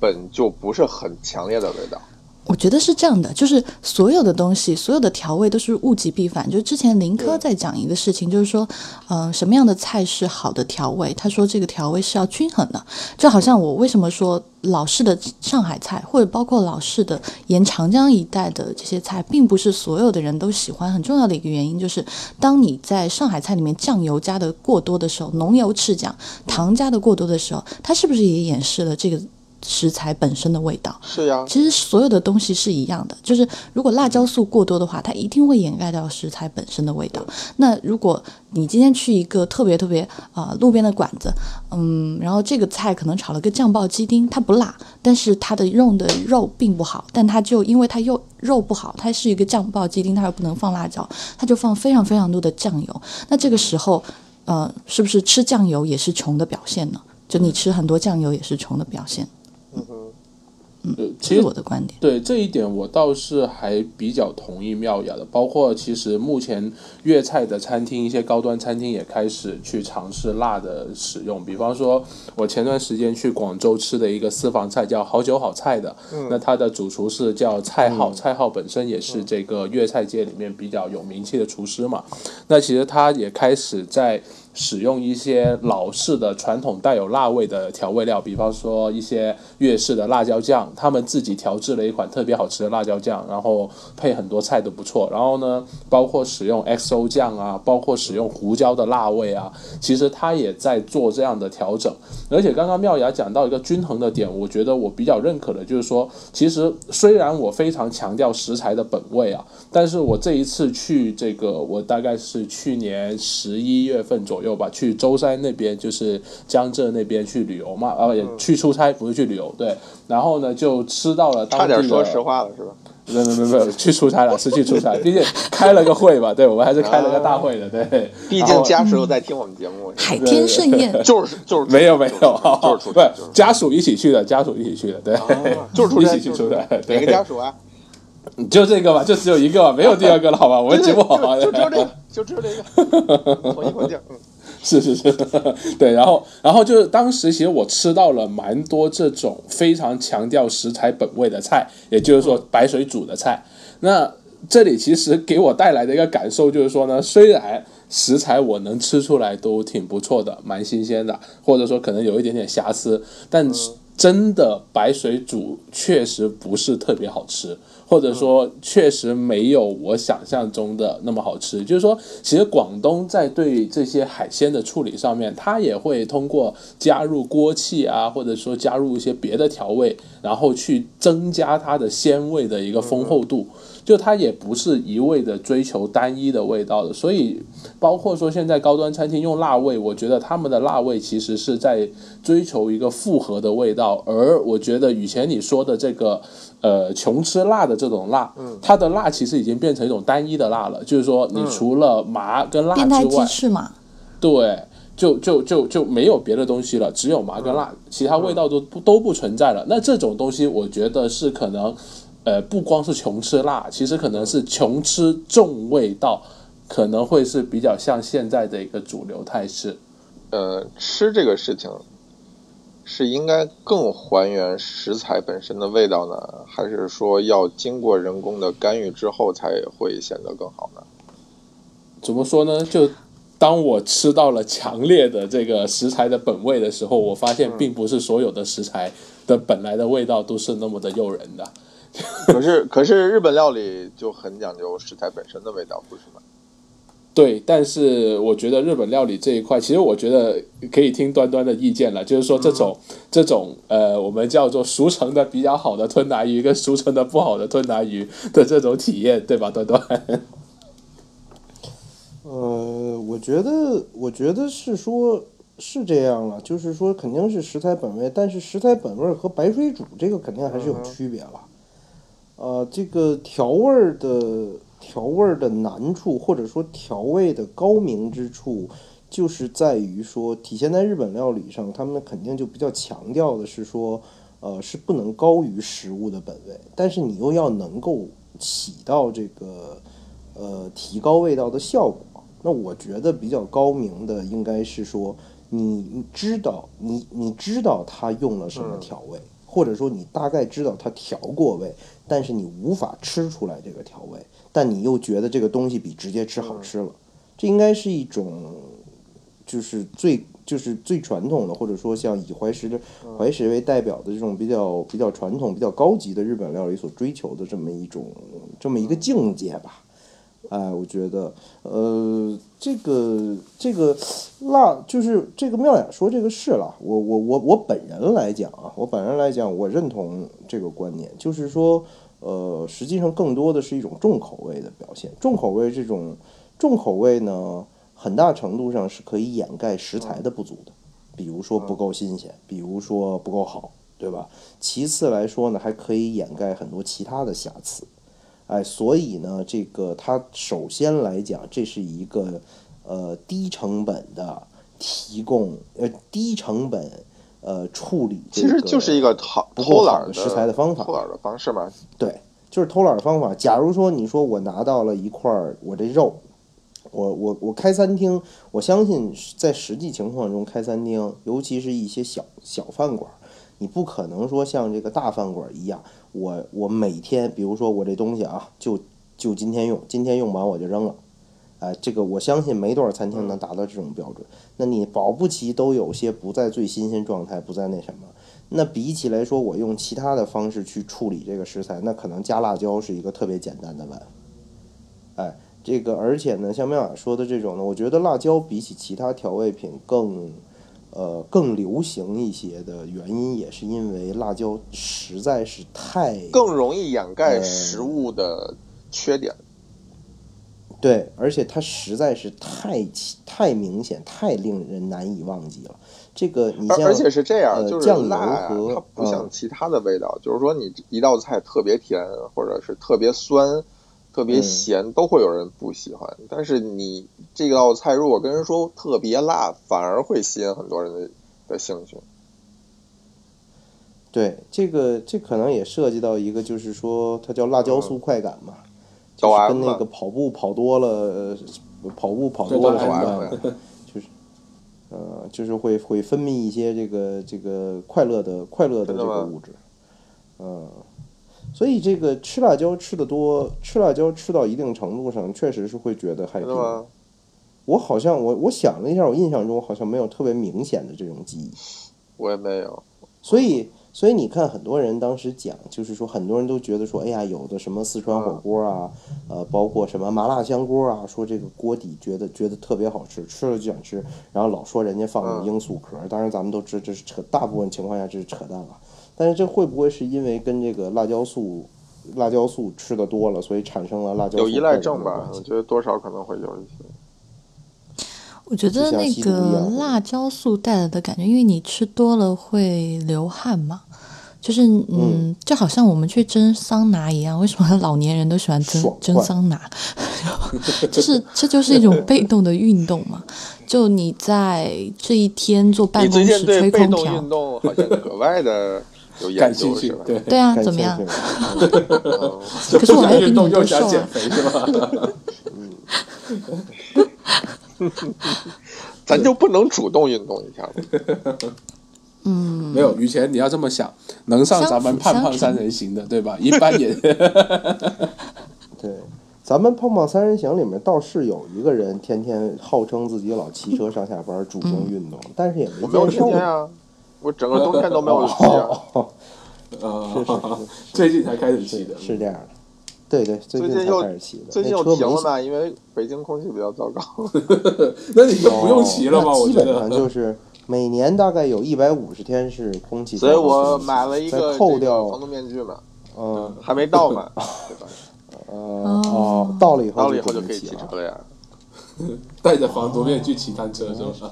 本就不是很强烈的味道。我觉得是这样的，就是所有的东西，所有的调味都是物极必反。就是之前林科在讲一个事情，就是说，嗯、什么样的菜是好的调味？他说这个调味是要均衡的。就好像我为什么说老式的上海菜，或者包括老式的沿长江一带的这些菜，并不是所有的人都喜欢。很重要的一个原因就是，当你在上海菜里面酱油加的过多的时候，浓油赤酱，糖加的过多的时候，它是不是也掩饰了这个食材本身的味道？是呀，其实所有的东西是一样的，就是如果辣椒素过多的话，它一定会掩盖掉食材本身的味道。那如果你今天去一个特别特别啊、呃路边的馆子，嗯，然后这个菜可能炒了个酱爆鸡丁，它不辣，但是它的用的肉并不好，但它就因为它又肉不好，它是一个酱爆鸡丁，它又不能放辣椒，它就放非常非常多的酱油。那这个时候，呃，是不是吃酱油也是穷的表现呢？就你吃很多酱油也是穷的表现。嗯其实我的观点。对这一点，我倒是还比较同意妙雅的。包括其实目前粤菜的餐厅，一些高端餐厅也开始去尝试辣的使用。比方说，我前段时间去广州吃的一个私房菜叫好酒好菜的，那它的主厨是叫蔡浩，蔡浩本身也是这个粤菜界里面比较有名气的厨师嘛。那其实他也开始在。使用一些老式的传统带有辣味的调味料，比方说一些粤式的辣椒酱，他们自己调制了一款特别好吃的辣椒酱，然后配很多菜都不错。然后呢，包括使用 XO 酱啊，包括使用胡椒的辣味啊，其实他也在做这样的调整。而且刚刚妙雅讲到一个均衡的点，我觉得我比较认可的就是说，其实虽然我非常强调食材的本味啊，但是我这一次去这个，我大概是去年十一月份左右。右吧，去舟山那边，就是江浙那边去旅游嘛，啊，也去出差，不是去旅游，对。然后呢，就吃到了当地的。差点说实话了，是吧？没有没有没有，去出差了，是去出差，毕竟开了个会吧，对我们还是开了个大会的，对。毕竟家属在听我们节目。海天盛宴。就是就是没有没有，就是出差家属一起去的，家属一起去的，对，就是一起去出差，哪个家属啊？就这个吧，就只有一个吧，没有第二个了，好吧？我们节目好好，就只有这个，就只有这个，统一环境，嗯。是是是，对，然后然后就是当时其实我吃到了蛮多这种非常强调食材本味的菜，也就是说白水煮的菜。那这里其实给我带来的一个感受就是说呢，虽然食材我能吃出来都挺不错的，蛮新鲜的，或者说可能有一点点瑕疵，但真的白水煮确实不是特别好吃。或者说，确实没有我想象中的那么好吃。就是说，其实广东在对这些海鲜的处理上面，它也会通过加入锅气啊，或者说加入一些别的调味，然后去增加它的鲜味的一个丰厚度。就它也不是一味的追求单一的味道的。所以，包括说现在高端餐厅用辣味，我觉得他们的辣味其实是在追求一个复合的味道。而我觉得以前你说的这个。呃，穷吃辣的这种辣，它的辣其实已经变成一种单一的辣了。就是说，你除了麻跟辣之外，对，就就就就没有别的东西了，只有麻跟辣，其他味道都不都不存在了。那这种东西，我觉得是可能，呃，不光是穷吃辣，其实可能是穷吃重味道，可能会是比较像现在的一个主流态势。呃，吃这个事情。是应该更还原食材本身的味道呢，还是说要经过人工的干预之后才会显得更好呢？怎么说呢？就当我吃到了强烈的这个食材的本味的时候，我发现并不是所有的食材的本来的味道都是那么的诱人的。可是，可是日本料理就很讲究食材本身的味道，不是吗？对，但是我觉得日本料理这一块，其实我觉得可以听端端的意见了。就是说，这种这种呃，我们叫做俗称的比较好的吞拿鱼，跟俗称的不好的吞拿鱼的这种体验，对吧，端端？呃，我觉得，我觉得是说，是这样了。就是说，肯定是食材本味，但是食材本味和白水煮这个肯定还是有区别了。呃，这个调味儿的。调味儿的难处，或者说调味的高明之处，就是在于说，体现在日本料理上，他们肯定就比较强调的是说，呃，是不能高于食物的本味，但是你又要能够起到这个呃提高味道的效果。那我觉得比较高明的应该是说，你知道你你知道他用了什么调味，或者说你大概知道它调过味，但是你无法吃出来这个调味。但你又觉得这个东西比直接吃好吃了，这应该是一种，就是最就是最传统的，或者说像以怀石的怀石为代表的这种比较比较传统、比较高级的日本料理所追求的这么一种这么一个境界吧。哎，我觉得，呃，这个这个辣就是这个妙雅说这个是了。我我我我本人来讲啊，我本人来讲，我认同这个观念，就是说。呃，实际上更多的是一种重口味的表现。重口味这种重口味呢，很大程度上是可以掩盖食材的不足的，比如说不够新鲜，比如说不够好，对吧？其次来说呢，还可以掩盖很多其他的瑕疵。哎，所以呢，这个它首先来讲，这是一个呃低成本的提供，呃低成本呃处理这其实就是一个偷偷懒的食材的方法偷懒的方式嘛。对，就是偷懒的方法。假如说你说我拿到了一块儿我这肉，我我我开餐厅，我相信在实际情况中开餐厅，尤其是一些小小饭馆儿，你不可能说像这个大饭馆一样，我我每天，比如说我这东西啊，就就今天用，今天用完我就扔了。哎，这个我相信没多少餐厅能达到这种标准。那你保不齐都有些不在最新鲜状态，不在那什么。那比起来说，我用其他的方式去处理这个食材，那可能加辣椒是一个特别简单的办法。哎，这个而且呢，像妙雅说的这种呢，我觉得辣椒比起其他调味品更，呃，更流行一些的原因，也是因为辣椒实在是太更容易掩盖呃食物的缺点。对，而且它实在是太太明显，太令人难以忘记了。这个你像而而且是这样，就是呃酱油和它不像嗯其他的味道，就是说你一道菜特别甜，或者是特别酸、特别嗯咸，都会有人不喜欢。但是你这道菜如果跟人说特别辣，反而会吸引很多人的的兴趣。对这个这可能也涉及到一个，就是说它叫辣椒素快感嘛，就是跟那个跑步跑多了，呃跑步跑多了什么的，就是呃就是会会分泌一些这个这个快乐的快乐的这个物质，嗯。所以这个吃辣椒吃的多，吃辣椒吃到一定程度上，确实是会觉得还挺真的吗？我好像我我想了一下，我印象中好像没有特别明显的这种记忆，我也没有。所以所以你看，很多人当时讲，就是说很多人都觉得说，哎呀，有的什么四川火锅啊，呃，包括什么麻辣香锅啊，说这个锅底觉得觉得特别好吃，吃了就想吃，然后老说人家放的嗯罂粟壳，当然咱们都知这是扯，大部分情况下这是扯淡了，但是这会不会是因为跟这个辣椒素？辣椒素吃的多了，所以产生了辣椒素有依赖症吧？我觉得多少可能会有一些。我觉得那个辣椒素带来的感觉，因为你吃多了会流汗嘛，就是嗯，嗯就好像我们去蒸桑拿一样，为什么老年人都喜欢蒸蒸桑拿？就是这就是一种被动的运动嘛。就你在这一天坐办公室吹空调动运，动好像格外的有感兴趣究是吧？，对。对啊，怎么样兴趣？嗯 可是我还有比你运动又们多瘦啊！想减肥是吧？咱就不能主动运动一下吗？没有，于谦你要这么想，能上咱们胖胖三人行的，对吧？一般也 对，咱们胖胖三人行里面倒是有一个人天天号称自己老骑车上下班，主动运动，但是也没我没有见效果。天天啊，我整个冬天都没有骑啊。哦，呃 是是是 最近才开始骑的，是这样的。对对，最近才开始骑的，最近又停了嘛，因为北京空气比较糟糕。那你就不用骑了吧？哦那我觉基本上得。就是每年大概有一百五十天是空气所以我买了一个再扣掉防毒面具嘛，嗯还没到嘛，对吧？呃哦，到了以后到了以后就可以骑车了呀。戴着防毒面具骑单车是吧？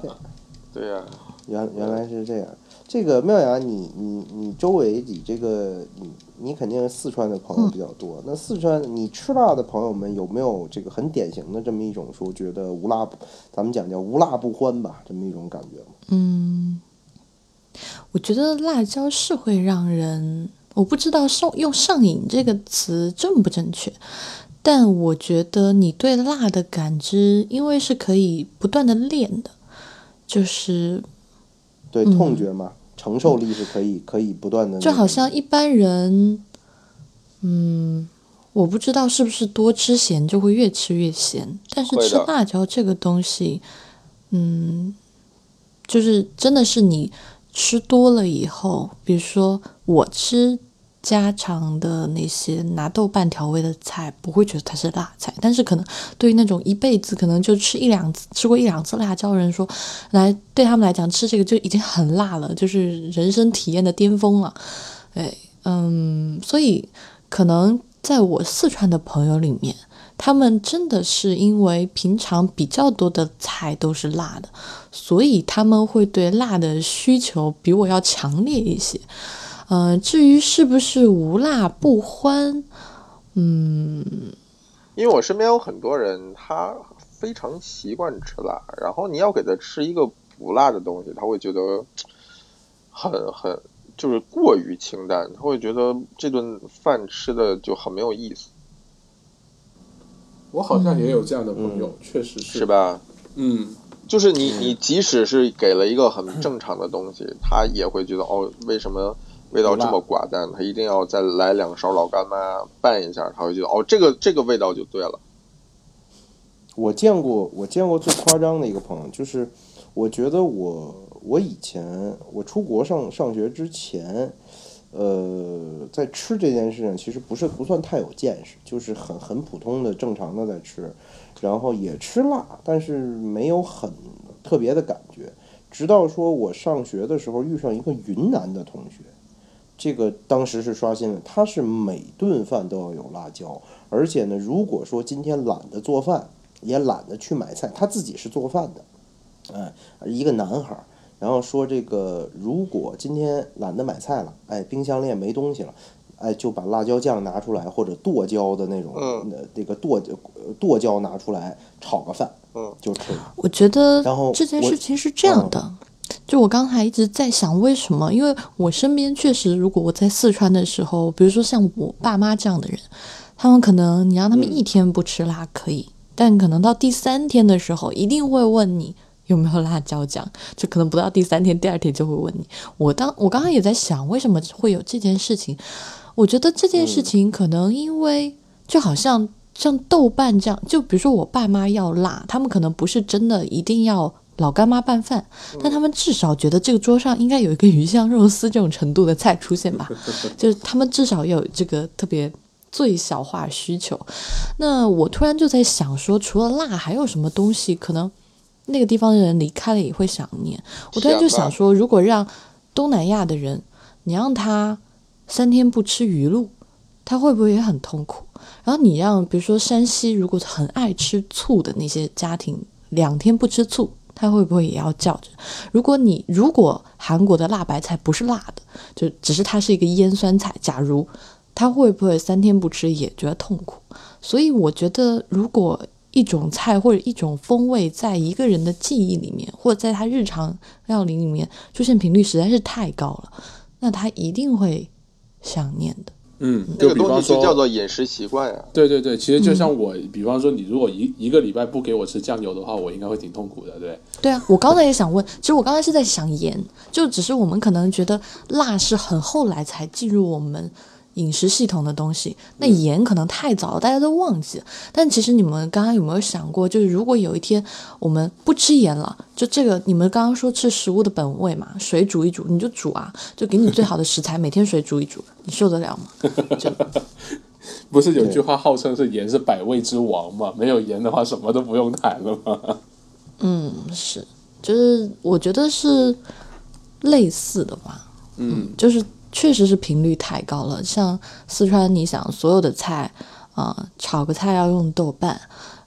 对呀，原原来是这样。这个妙雅，你你你周围你这个你你肯定四川的朋友比较多。那四川你吃辣的朋友们有没有这个很典型的这么一种说觉得无辣不，咱们讲叫无辣不欢吧，这么一种感觉吗？嗯，我觉得辣椒是会让人，我不知道上用“上瘾”这个词正不正确，但我觉得你对辣的感知，因为是可以不断的练的，就是对，嗯。痛觉嘛，承受力是可以可以不断的，就好像一般人，嗯，我不知道是不是多吃咸就会越吃越咸，但是吃辣椒这个东西，嗯，就是真的是你吃多了以后，比如说我吃。家常的那些拿豆瓣调味的菜，不会觉得它是辣菜，但是可能对于那种一辈子可能就吃一两次、吃过一两次辣椒的人说，来对他们来讲吃这个就已经很辣了，就是人生体验的巅峰了。哎，嗯，所以可能在我四川的朋友里面，他们真的是因为平常比较多的菜都是辣的，所以他们会对辣的需求比我要强烈一些。嗯、至于是不是无辣不欢，嗯，因为我身边有很多人，他非常习惯吃辣，然后你要给他吃一个不辣的东西，他会觉得很很就是过于清淡，他会觉得这顿饭吃的就很没有意思，我好像也有这样的朋友，确实是是？吧？嗯，就是你你即使是给了一个很 正常的东西，他也会觉得哦，为什么味道这么寡淡？他一定要再来两勺老干妈拌一下，他会觉得哦，这个这个味道就对了。我见过，我见过最夸张的一个朋友，就是我觉得我我以前我出国上上学之前，呃，在吃这件事情其实不是不算太有见识，就是很很普通的正常的在吃，然后也吃辣，但是没有很特别的感觉。直到说我上学的时候遇上一个云南的同学，这个当时是刷新了，他是每顿饭都要有辣椒，而且呢，如果说今天懒得做饭。也懒得去买菜，他自己是做饭的，哎，一个男孩儿，然后说这个如果今天懒得买菜了，哎，冰箱里也没东西了，哎，就把辣椒酱拿出来，或者剁椒的那种，嗯呃，这个剁剁椒拿出来炒个饭，嗯，就吃了。我觉得然后这件事情是这样的，就我刚才一直在想为什么，因为我身边确实，如果我在四川的时候，比如说像我爸妈这样的人，他们可能你让他们嗯一天不吃辣可以，但可能到第三天的时候，一定会问你。有没有辣椒酱？就可能不到第三天，第二天就会问你。我当我刚刚也在想，为什么会有这件事情？我觉得这件事情可能因为就好像像豆瓣这样，就比如说我爸妈要辣，他们可能不是真的一定要老干妈拌饭，但他们至少觉得这个桌上应该有一个鱼香肉丝这种程度的菜出现吧，就是他们至少有这个特别最小化需求。那我突然就在想说，除了辣，还有什么东西可能那个地方的人离开了也会想念？我突然就想说，如果让东南亚的人，你让他三天不吃鱼露，他会不会也很痛苦？然后你让比如说山西如果很爱吃醋的那些家庭，两天不吃醋，他会不会也要叫着？如果你如果韩国的辣白菜不是辣的，就只是它是一个腌酸菜，假如他会不会三天不吃也觉得痛苦？所以我觉得，如果一种菜或者一种风味在一个人的记忆里面，或者在他日常料理里面出现频率实在是太高了，那他一定会想念的。嗯，这个就比方说东西就叫做饮食习惯呀。对对对，其实就像我，比方说你如果一一个礼拜不给我吃酱油的话，我应该会挺痛苦的，对。对啊，我刚才也想问，其实我刚才是在想盐，就只是我们可能觉得辣是很后来才进入我们饮食系统的东西，那盐可能太早了，大家都忘记。但其实你们刚刚有没有想过，就是如果有一天我们不吃盐了，就这个你们刚刚说吃食物的本味嘛，水煮一煮你就煮啊，就给你最好的食材，每天水煮一煮，你受得了吗？就 不是有句话号称是盐是百味之王嘛？没有盐的话，什么都不用谈了吗。嗯，是，就是我觉得是类似的吧。嗯，就是确实是频率太高了。像四川，你想所有的菜啊、炒个菜要用豆瓣，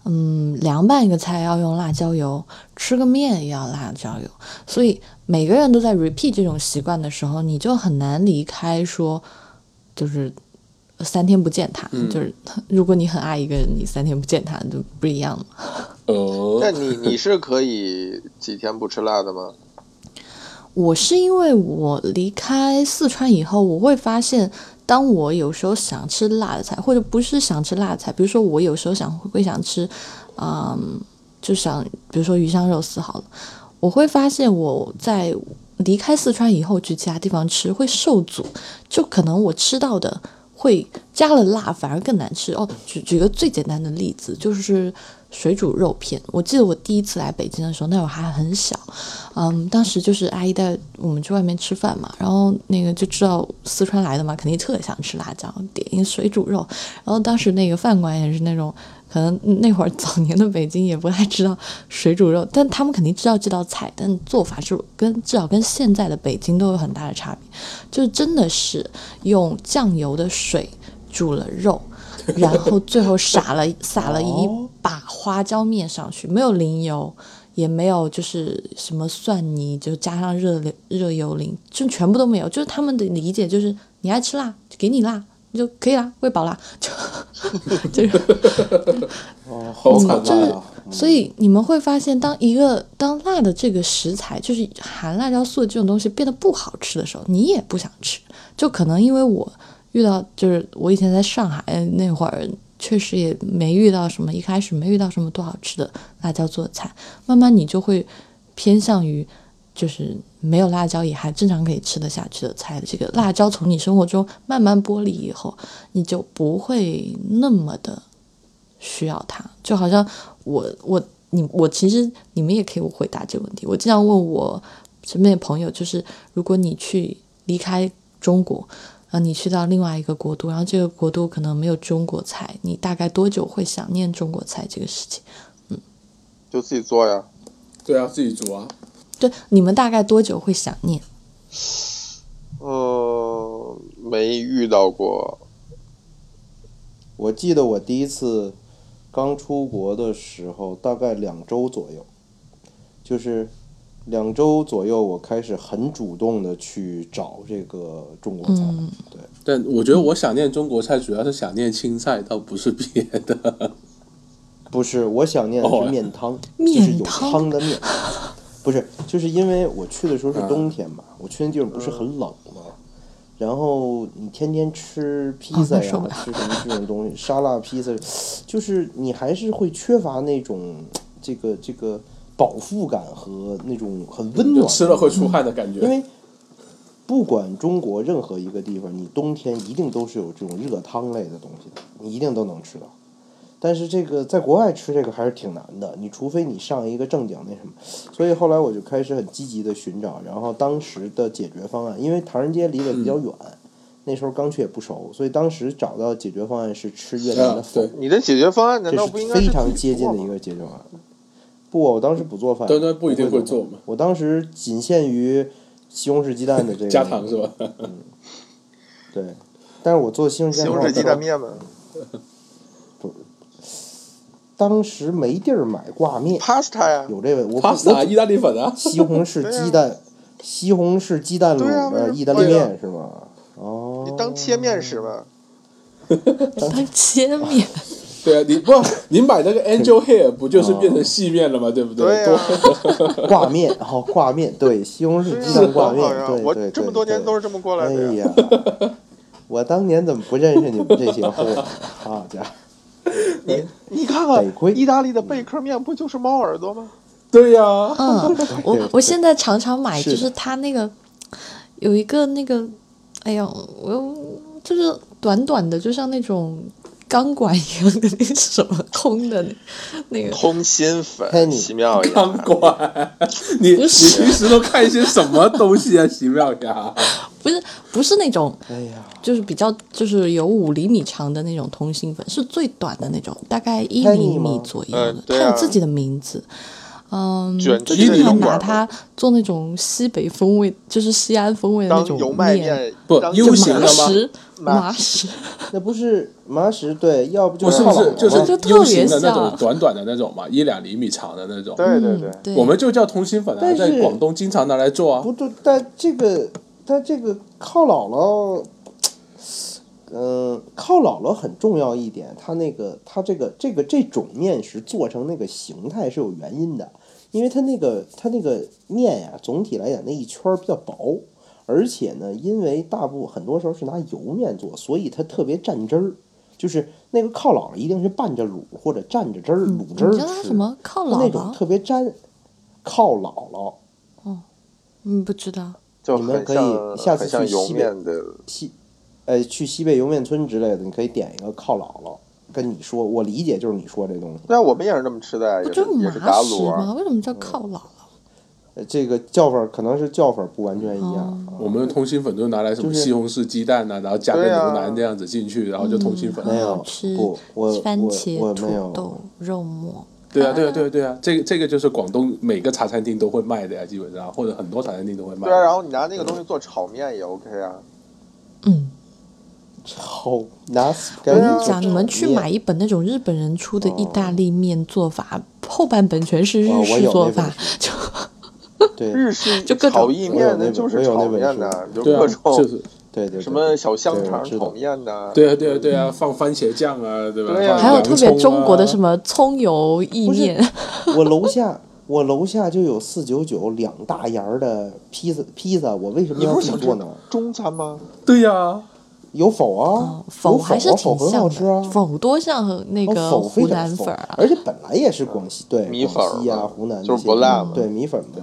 嗯，凉拌一个菜要用辣椒油，吃个面也要辣椒油，所以每个人都在 repeat 这种习惯的时候，你就很难离开说，就是。三天不见他，就是 如果你很爱一个人，你三天不见他就不一样了。哦，那你你是可以几天不吃辣的吗？我是因为我离开四川以后，我会发现，当我有时候想吃辣的菜，或者不是想吃辣的菜，比如说我有时候想会想吃，嗯，就想比如说鱼香肉丝好了，我会发现我在离开四川以后去其他地方吃会受阻，就可能我吃到的会加了辣反而更难吃哦。举举个最简单的例子，就是水煮肉片。我记得我第一次来北京的时候，那会儿还很小，嗯，当时就是阿姨带我们去外面吃饭嘛，然后那个就知道四川来的嘛，肯定特想吃辣椒，点一水煮肉。然后当时那个饭馆也是那种，可能那会儿早年的北京也不太知道水煮肉，但他们肯定知道这道菜，但做法是跟至少跟现在的北京都有很大的差别，就真的是用酱油的水煮了肉。然后最后撒了撒了一把花椒面上去，没有淋油，也没有就是什么蒜泥，就加上热热油淋，就全部都没有。就是他们的理解就是你爱吃辣就给你辣，你就可以啦，喂饱啦，就就是哦，好可嗯就是！所以你们会发现，当一个当辣的这个食材，就是含辣椒素的这种东西变得不好吃的时候，你也不想吃。就可能因为我遇到，就是我以前在上海那会儿，确实也没遇到什么，一开始没遇到什么多好吃的辣椒做的菜，慢慢你就会偏向于。就是没有辣椒也还正常可以吃得下去的菜这个辣椒从你生活中慢慢剥离以后，你就不会那么的需要它，就好像我我你我其实你们也可以回答这个问题。我经常问我身边的朋友，就是如果你去离开中国，你去到另外一个国度，然后这个国度可能没有中国菜，你大概多久会想念中国菜这个事情？嗯就自己做呀。对啊，自己煮啊。对，你们大概多久会想念？呃，没遇到过。我记得我第一次刚出国的时候，大概两周左右，就是两周左右，我开始很主动的去找这个中国菜。嗯对，但我觉得我想念中国菜，主要是想念青菜，倒不是别的。不是，我想念的哦是面汤，面就是有汤汤的面。不是，就是因为我去的时候是冬天嘛，我去那地方不是很冷嘛，然后你天天吃披萨呀，吃什么这种东西，沙拉披萨，就是你还是会缺乏那种这个这个饱腹感和那种很温暖。吃了会出汗的感觉。因为不管中国任何一个地方，你冬天一定都是有这种热汤类的东西的，你一定都能吃到。但是这个在国外吃这个还是挺难的，你除非你上一个正经那什么。所以后来我就开始很积极的寻找，然后当时的解决方案，因为唐人街离得比较远，那时候刚去也不熟，所以当时找到解决方案是吃越南的粉，你的解决方案难这道不应是非常接近的一个解决方案。不，我当时不做饭，端端不一定会会做嘛，我当时仅限于西红柿鸡蛋的这个 加糖是吧？对，但是我做西红柿鸡蛋面嘛 当时没地儿买挂面，，pasta 呀，有这个我不 pasta 意大利粉 啊，西红柿鸡蛋，西红柿鸡蛋卤的意大利面是吗？哦，你当切面使吧。当切面，对啊，你不你买那个 angel hair 不就是变成细面了吗？对不对 挂面，然后挂面，对，西红柿鸡蛋挂面对，我这么多年都是这么过来哎的哎。呀，我当年怎么不认识你们这些货？好家伙！你你看看，意大利的贝壳面不就是猫耳朵吗？对呀，嗯，我我现在常常买，就是它那个有一个那个，哎呀，我又就是短短的，就像那种钢管一样的那个什么空的那那个，通心粉奇妙呀！钢管，你你平时都看一些什么东西啊？奇妙呀！不是不是那种，哎呀，就是比较就是有五厘米长的那种通心粉，是最短的那种，大概一厘米左右的，它有自己的名字。嗯，卷就曲的经常油管拿它做那种西北风味，就是西安风味的那种当油麦面，不当 U 油型的吗麻食，麻麻食，那不是麻食对，要不就不是就是吗就特 U 别型的那像种短短的那种嘛，一两厘米长的那种。对对对我们就叫通心粉啊，但是在广东经常拿来做啊。不对，但这个，但这个靠姥姥，嗯、靠姥姥很重要一点，它那个它这个这个这种面食做成那个形态是有原因的，因为它那个它那个面呀，总体来讲那一圈比较薄，而且呢，因为大部很多时候是拿油面做，所以它特别蘸汁儿。就是那个靠姥姥一定是拌着卤或者蘸着汁儿嗯卤汁儿你叫它吃，什么靠它那种姥姥？特别粘靠姥姥。哦嗯，不知道。就你们可以下次去西北的，西，呃，去西北莜面村之类的，你可以点一个靠姥姥，跟你说，我理解就是你说这东西，对啊，我们也是这么吃的呀，不就是麻打卤食吗？啊。为什么叫靠姥姥？呃，这个叫法可能是叫法不完全一样。我们的通心粉都拿来什么西红柿鸡蛋呐、然后加个牛腩这样子进去，然后就通心粉。没有很好吃不我番我茄、土我没有豆、肉末。对啊，对啊，对啊，对啊，这个这个就是广东每个茶餐厅都会卖的呀，基本上或者很多茶餐厅都会卖。对啊，然后你拿那个东西做炒面也 OK 啊。嗯，好拿死我跟你讲，你们去买一一本那种日本人出的意大利面做法，后半本全是日式做法，就 对。日式 就各种炒意面的就是炒面的，就各，种就是。对对，什么小香肠炒面呐，对啊，对啊，对啊，放番茄酱啊，对吧？对还有特别中国的什么葱油意面，我楼下我楼下就有四九九两大沿儿的披萨披萨，我为什么要你不是想吃自己做呢？中餐吗？对呀，有否啊哦，否有还是挺像好吃。否多像那哦个湖南粉儿啊，而且本来也是广西对米粉广西啊、湖南就是这些不辣嘛对米粉嘛，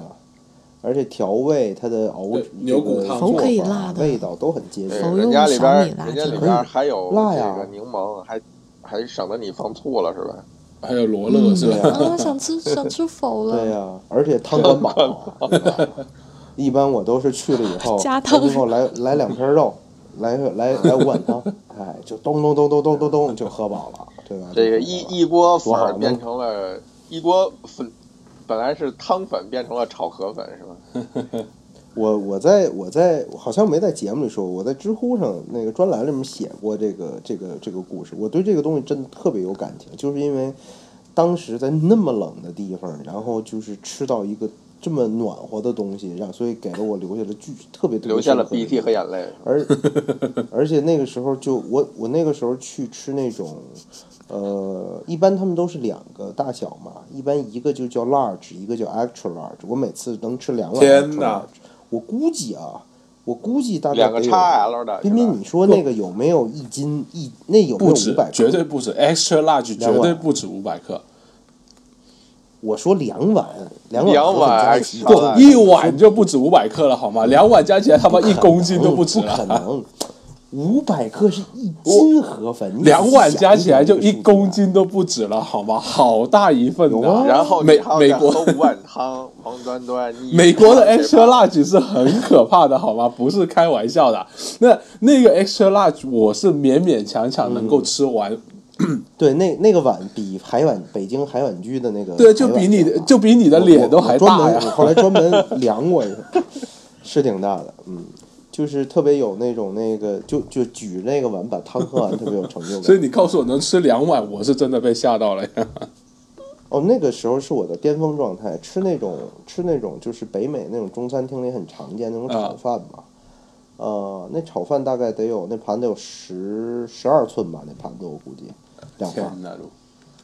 而且调味它的熬牛骨汤否可以法辣的味道都很接近，否。人家里边人家里椒边还有辣呀这个柠檬，还还省得你放醋了是吧？还有罗勒是吧？对啊，啊，想吃想吃否了。对呀、而且汤很饱，一般我都是去了以后，加汤最后来来两片肉，来来来五 碗汤，哎，就咚咚咚咚咚咚咚就喝饱了，对吧？这个一一锅粉变成了一锅粉，本来是汤粉变成了炒河粉是吧？我我在我在好像没在节目里说过，我在知乎上那个专栏里面写过这个这个这个故事。我对这个东西真的特别有感情，就是因为当时在那么冷的地方，然后就是吃到一个这么暖和的东西，让所以给了我留下了巨特别留下了鼻涕和眼泪。而 而且那个时候就我我那个时候去吃那种，呃，一般他们都是两个大小嘛，一般一个就叫 large，一个叫 extra large。我每次能吃两碗天哪。我估计啊，我估计大概两个 XL 的，彬彬，你说那个有没有一斤一？那有没有五百？，绝对不止，extra large 绝对不止五百克，我说两碗，两碗两碗加一碗就不止五百克了好吗？两碗加起来他妈一公斤都不止不可了，能。五百克是一斤河粉，两碗加起来就一公斤都不止了好吗？好大一份的。然后美美国喝五碗汤，王端端，美国的 extra large 是很可怕的，好吗？不是开玩笑的。那那个 extra large 我是勉勉强强能够吃完，对，那那个碗比海碗北京海碗居的那个对，就比你的就比你的脸都还大呀。后来专门量过一下，是挺大的，嗯，就是特别有那种那个，就就举那个碗把汤喝完，特别有成就感。所以你告诉我能吃两碗，我是真的被吓到了呀。哦，那个时候是我的巅峰状态，吃那种吃那种就是北美那种中餐厅里很常见那种炒啊饭嘛。呃，那炒饭大概得有那盘子有十十二寸吧，那盘子我估计两盘。天哪，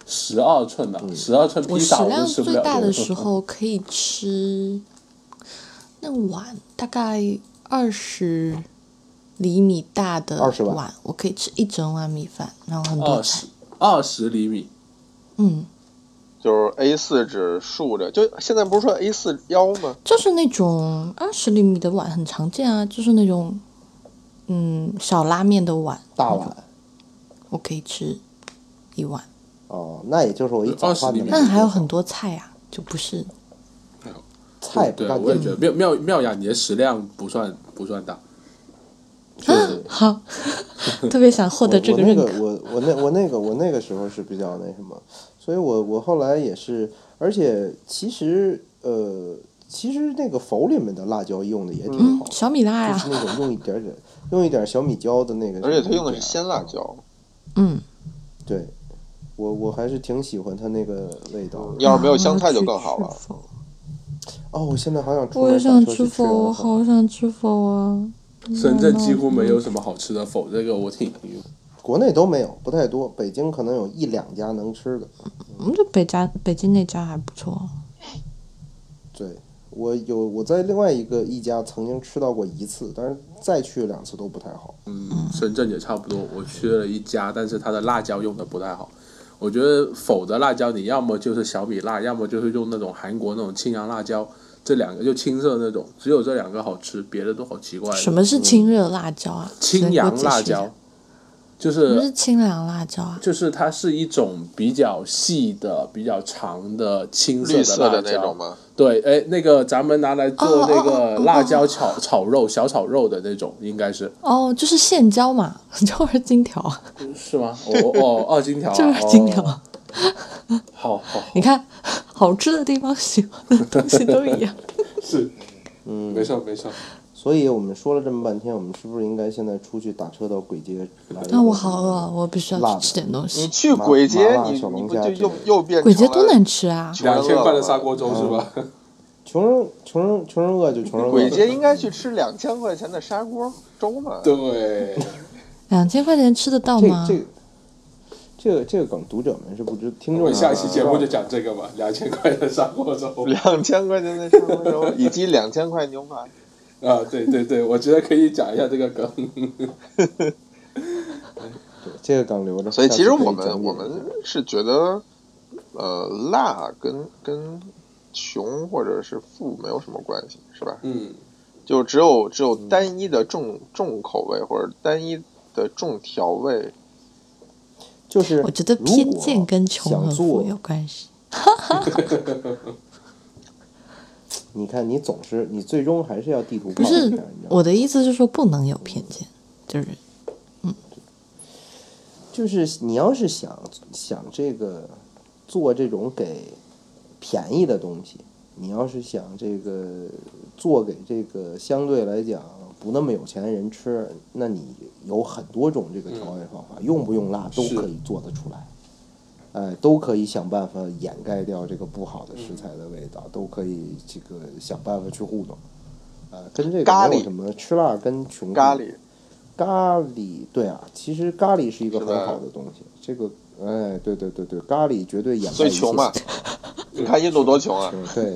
十二寸嗯呐，十二寸披萨我食量我是吃不了最大的时候可以吃那碗大概二十厘米大的碗。碗，我可以吃一整碗米饭，然后很多菜。二十厘米，嗯，就是 A 四纸竖着，就现在不是说 A 四腰吗？就是那种二十厘米的碗很常见啊，就是那种嗯小拉面的碗，大碗。我可以吃一碗。哦，那也就是我一早饭20厘的米但还有很多菜啊，就不是菜不对，我也觉得妙妙妙雅，你的食量不算不算大，好，特别想获得这我我那个认可。个我我那我那个我那个时候是比较那什么，所以我我后来也是，而且其实呃，其实那个否里面的辣椒用的也挺嗯好，，小米辣呀。就是，那种用一点点用一点小米椒的那个，而且他用的是鲜辣椒，嗯，对。我我还是挺喜欢它那个味道的。要是没有香菜就更好了。哦，我现在好想出我也想吃否，我好想吃否啊！深圳几乎没有什么好吃的否，这个我挺国内都没有，不太多。北京可能有一两家能吃的。嗯，这北家北京那家还不错。对我有我在另外一个一家曾经吃到过一次，但是再去两次都不太好。嗯，深圳也差不多。我去了一家，但是它的辣椒用的不太好。我觉得否则辣椒，你要么就是小米辣，要么就是用那种韩国那种青阳辣椒，这两个就青色那种，只有这两个好吃，别的都好奇怪。什么是清热辣椒啊？青阳辣椒？就是不是是清凉辣椒啊？就是它是一种比较细的、比较长的青绿色的的辣椒那种。吗？对，哎，那个咱们拿来做那个辣椒炒炒肉、小炒肉的那种，应该是哦，就是线椒嘛，就是金条，是吗？哦哦，二 金条啊，就是金条。好好你看，好吃的地方喜欢的东西都一样。是，嗯，没错没错。所以我们说了这么半天，我们是不是应该现在出去打车到簋街来？那我好饿，我必须要去吃点东西你。去簋街你小龙你不就又虾之类的又变成簋街多难吃啊！两千块的砂锅粥是吧？穷人穷人穷人饿就穷人饿。鬼街应该去吃两千块钱的砂锅粥嘛？对，两千块钱吃得到吗？这这个这个梗读者们是不知，听我众们下一期节目就就讲这个吧，两千块的砂锅粥。两千块钱的砂锅粥以及两千块牛排。啊，对对对，我觉得可以讲一下这个梗。这个梗留着。所以其实我们我们是觉得，呃，辣跟跟穷或者是富没有什么关系，是吧？嗯，就只有只有单一的重重口味或者单一的重调味，就是我觉得偏见跟穷和富有关系。你看，你总是你最终还是要地图不是炮一下，你知道吗？我的意思是说，不能有偏见，就是嗯。就是你要是想想这个做这种给便宜的东西，你要是想这个做给这个相对来讲不那么有钱的人吃，那你有很多种这个调味方法，用不用辣都可以做得出来。哎，都可以想办法掩盖掉这个不好的食材的味道，都可以这个想办法去糊弄。呃，跟这个咖喱没有什么吃辣跟穷咖喱咖喱，对啊，其实咖喱是一个很好的东西。这个，哎，对对对对，咖喱绝对掩盖一切最穷嘛。你看印度多穷啊！对，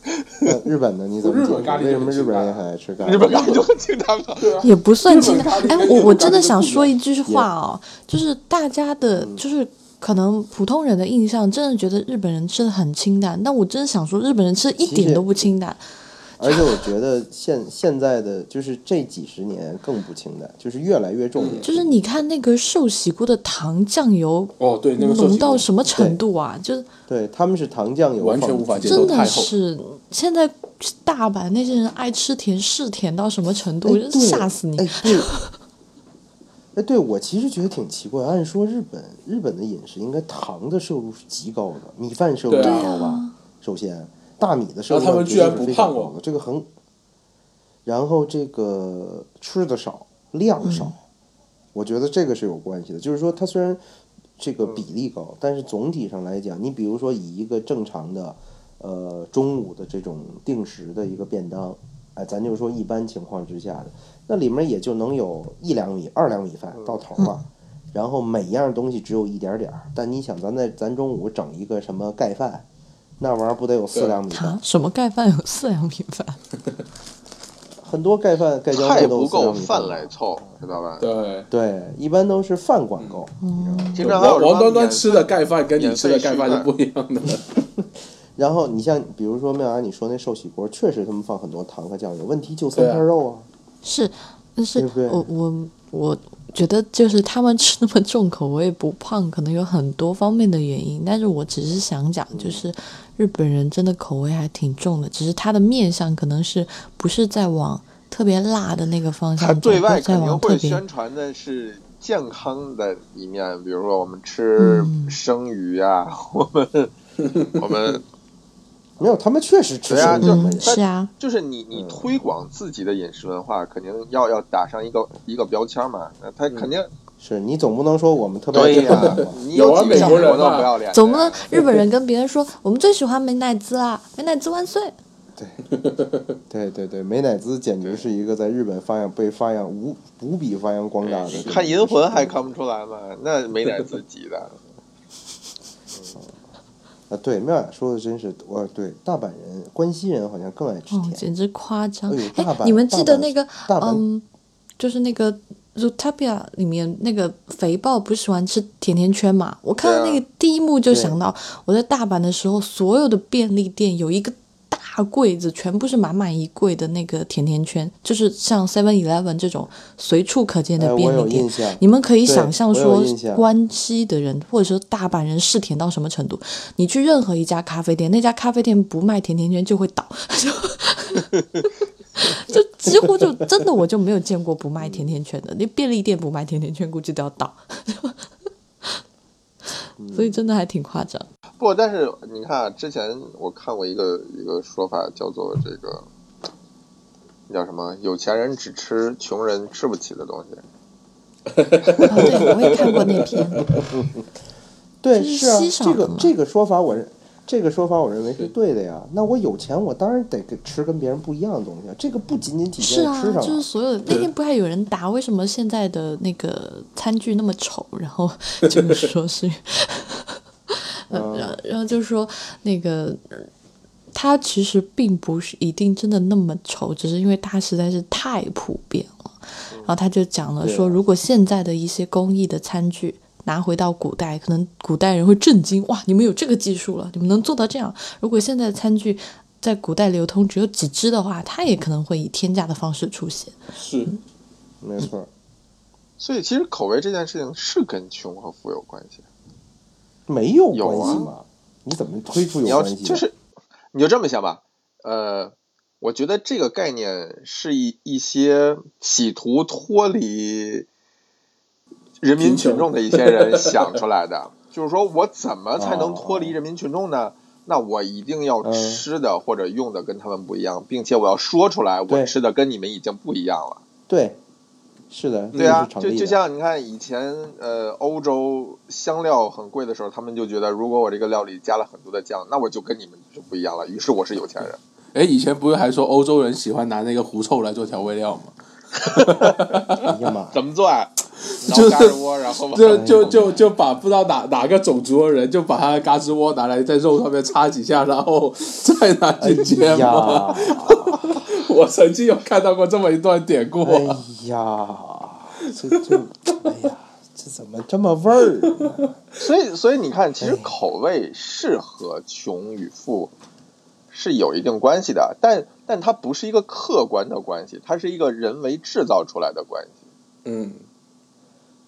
日本的？你怎么解释？日本咖喱为什么日本人也很爱吃咖喱？日本咖喱就很清淡嘛。也不算清淡。哎我我真的想说一句话哦，就是大家的，就是可能普通人的印象，真的觉得日本人吃的很清淡，但我真的想说，日本人吃的一点都不清淡。而且我觉得现现在的就是这几十年更不清淡，就是越来越重点。就是你看那个寿喜锅的糖酱油哦，对，那个浓到什么程度啊？就是对他们是糖酱油完全无法接受真的是现在大阪那些人爱吃甜是甜到什么程度，吓死你！哎，对，哎，对我其实觉得挺奇怪。按说日本日本的饮食应该糖的摄入是极高的，米饭摄入高吧？首先，大米的摄入他们居然量绝对是不胖哦非常高的，这个很。然后这个吃的少，量少，我觉得这个是有关系的。就是说，它虽然这个比例高，但是总体上来讲，你比如说以一个正常的呃中午的这种定时的一个便当，哎，咱就说一般情况之下的，那里面也就能有一两米、二两米饭到头了。然后每样东西只有一点点儿，但你想，咱在咱中午整一个什么盖饭，那玩意儿不得有四两米饭啊？，什么盖饭有四两米饭？很多盖饭盖浇饭都有不够四两米饭来凑，知道吧？对，对，一般都是饭管够。经常还有什么王王端端吃的盖饭跟你吃的盖饭是不一样的。然后你像比如说妙雅你说那寿喜锅，确实他们放很多糖和酱油，问题就三片肉啊。是，但是我我我觉得就是他们吃那么重口味不胖，可能有很多方面的原因。但是我只是想讲，就是日本人真的口味还挺重的，只是他的面相可能是不是在往特别辣的那个方向，他对外肯定会宣传的是健康的一面，比如说我们吃嗯生鱼啊，我们我们没有，他们确实吃对啊就生鱼嗯是啊，就是你你推广自己的饮食文化，肯定要要打上一个一个标签嘛。那他肯定是你总不能说我们特别爱对呀吃汉堡吧，你有啊几个像美国人我那么嘛不要脸，总不能日本人跟别人说我们最喜欢美乃滋啦，美乃滋万岁。对 对对对，美乃滋简直是一个在日本发扬被发扬无无比发扬光大的。看银魂还看不出来吗？那美乃滋级的，啊，对，妙雅说的真是，我对大阪人、关西人好像更爱吃哦，甜。简直夸张！哎你们记得那个嗯，就是那个《Zootopia》里面那个肥豹不是喜欢吃甜甜圈嘛？我看到那个第一幕就想到，我在大阪的时候，所有的便利店有一个大柜子，全部是满满一柜的那个甜甜圈，就是像 Seven Eleven 这种随处可见哎，的便利店。你们可以想象说，关西的人或者说大阪人是甜到什么程度？你去任何一家咖啡店，那家咖啡店不卖甜甜圈就会倒，就 就几乎就真的我就没有见过不卖甜甜圈的，那便利店不卖甜甜圈估计都要倒，所以真的还挺夸张。不，但是你看啊，之前我看过一个一个说法，叫做这个叫什么？有钱人只吃穷人吃不起的东西。哦，对，我也看过那篇，对，是是啊，这个这个说法我是，这个说法我认为是对的呀。那我有钱，我当然得给吃跟别人不一样的东西啊。这个不仅仅体是啊现在吃，上就是，所有的那天不还有人答为什么现在的那个餐具那么丑，然后 就是说是，呃，然后然后就说那个。呃它其实并不是一定真的那么丑，只是因为它实在是太普遍了。然后他就讲了说，如果现在的一些工艺的餐具拿回到古代，可能古代人会震惊，哇，你们有这个技术了，你们能做到这样。如果现在的餐具在古代流通只有几只的话，它也可能会以天价的方式出现。是，没错。所以其实口味这件事情是跟穷和富有关系。没有有啊关系吗？你怎么推出有关系？就是，你就这么想吧，呃，我觉得这个概念是一一些企图脱离人民群众的一些人想出来的，就是说我怎么才能脱离人民群众呢？那我一定要嗯吃的或者用的跟他们不一样，并且我要说出来，我吃的跟你们已经不一样了。对，是的，对啊，就就像你看以前呃欧洲香料很贵的时候，他们就觉得如果我这个料理加了很多的酱，那我就跟你们就不一样了。于是我是有钱人。哎，以前不是还说欧洲人喜欢拿那个狐臭来做调味料吗？哎呀妈，怎么做啊？就嘎吱窝，然后把就就就就把不知道哪哪个种族的人，就把他的嘎吱窝拿来在肉上面插几下，然后再拿进去煎呀嘛。我曾经有看到过这么一段典故。哎呀，这这，哎呀，这怎么这么味儿呢？所以所以你看，其实哎口味是和穷与富是有一定关系的，但但它不是一个客观的关系，它是一个人为制造出来的关系。嗯，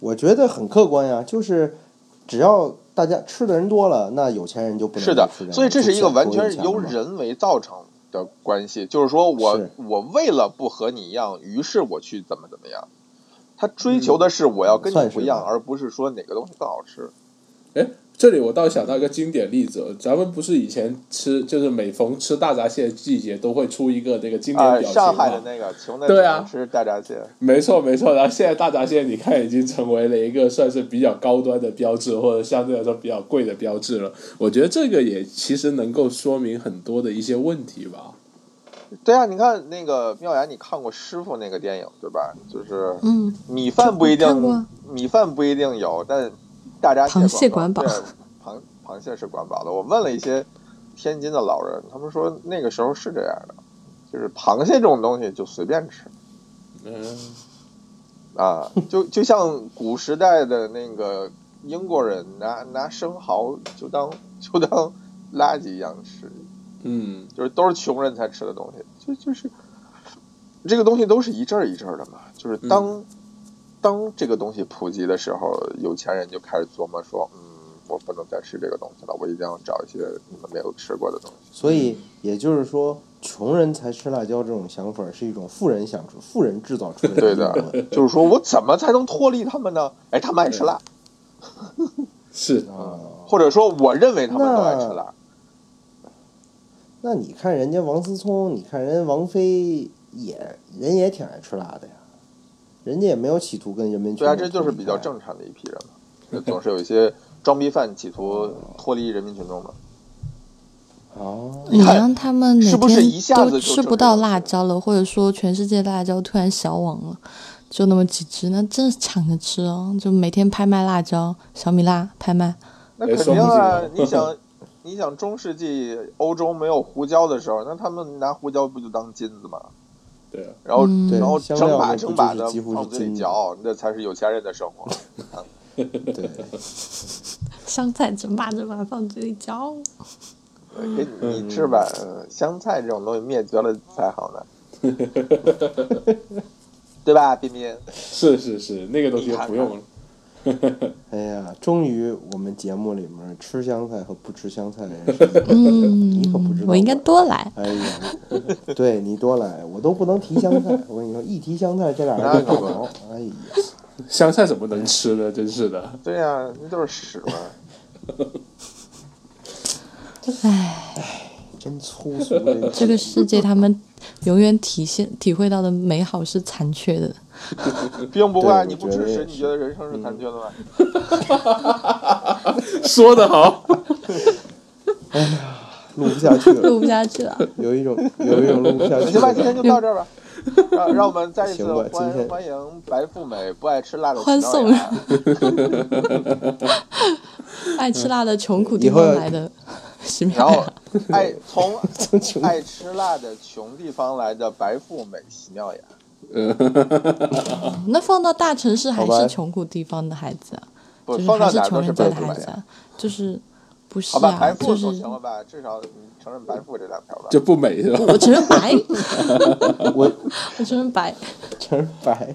我觉得很客观呀，就是只要大家吃的人多了，那有钱人就不能是的再吃了所以这是一个完全由人为造成的关系，就是说我是我为了不和你一样，于是我去怎么怎么样。他追求的是我要跟你不一样，吧而不是说哪个东西更好吃。哎，这里我倒想到一个经典例子，咱们不是以前吃，就是每逢吃大闸蟹的季节，都会出一个那个经典啊、表情上海的那个穷的吃大闸蟹，没错没错，然后现在大闸蟹你看已经成为了一个算是比较高端的标志，或者相对来说比较贵的标志了。我觉得这个也其实能够说明很多的一些问题吧。对啊，你看那个妙雅，你看过师傅那个电影对吧？就是嗯，米饭不一定，米饭不一定有，但大闸螃蟹管饱。对，螃螃蟹是管饱的。我问了一些天津的老人，他们说那个时候是这样的，就是螃蟹这种东西就随便吃嗯，啊，就就像古时代的那个英国人拿拿生蚝就当就当垃圾一样吃，嗯，就是都是穷人才吃的东西，就就是这个东西都是一阵儿一阵儿的嘛。就是当、当这个东西普及的时候，有钱人就开始琢磨说，嗯，我不能再吃这个东西了，我一定要找一些你们没有吃过的东西。所以也就是说，穷人才吃辣椒这种想法是一种富人想出、富人制造出来的对的的，就是说我怎么才能脱离他们呢？哎，他们爱吃辣，是啊。或者说我认为他们都爱吃辣。那你看人家王思聪，你看人王菲也人也挺爱吃辣的呀，人家也没有企图跟人民群众对啊，这就是比较正常的一批人嘛。总是有一些装逼犯企图脱离人民群众嘛。哦，你让他们哪是不是天一下子吃不到辣椒了，或者说全世界辣椒突然消亡了，就那么几只，那真是抢着吃哦！就每天拍卖辣椒，小米辣拍卖，那肯定啊！你想，你想中世纪欧洲没有胡椒的时候，那他们拿胡椒不就当金子吗？对啊，然后，嗯然后整把整把的就是几乎是往嘴里嚼，那才是有钱人的生活。对，香菜整把整把放嘴里嚼。给你你吃吧，嗯香菜这种东西灭绝了才好呢，对吧，冰冰？是是是，那个东西就不用了。哎呀，终于我们节目里面吃香菜和不吃香菜的人 是，嗯你可不知道，我应该多来。哎呀，对你多来，我都不能提香菜。我跟你说，一提香菜，这俩人就打着。哎呀，香菜怎么能吃呢？真是的。对呀、那都是屎嘛。真粗俗这个世界，他们永远体现体会到的美好是残缺的。并不会啊，对你不吃屎，我觉得也你觉得人生是残缺的吗？说得好，哎呀录不下去了，录不下去了。有一种有一种录不下去行吧，今。天就到这儿吧。让让我们再一次欢欢迎白富美不爱吃辣的欢送爱吃辣的穷苦地方来的喜然后，爱从爱吃辣的穷地方来的白富美席妙雅。那放到大城市还是穷苦地方的孩子啊？不就是放到哪都还是穷人家白富美的孩子。啊？就是不是好吧，白啊？富就是总行了吧？至少你承认白富这两条吧。就不美是吧？我承认白，我我承认白。承认白。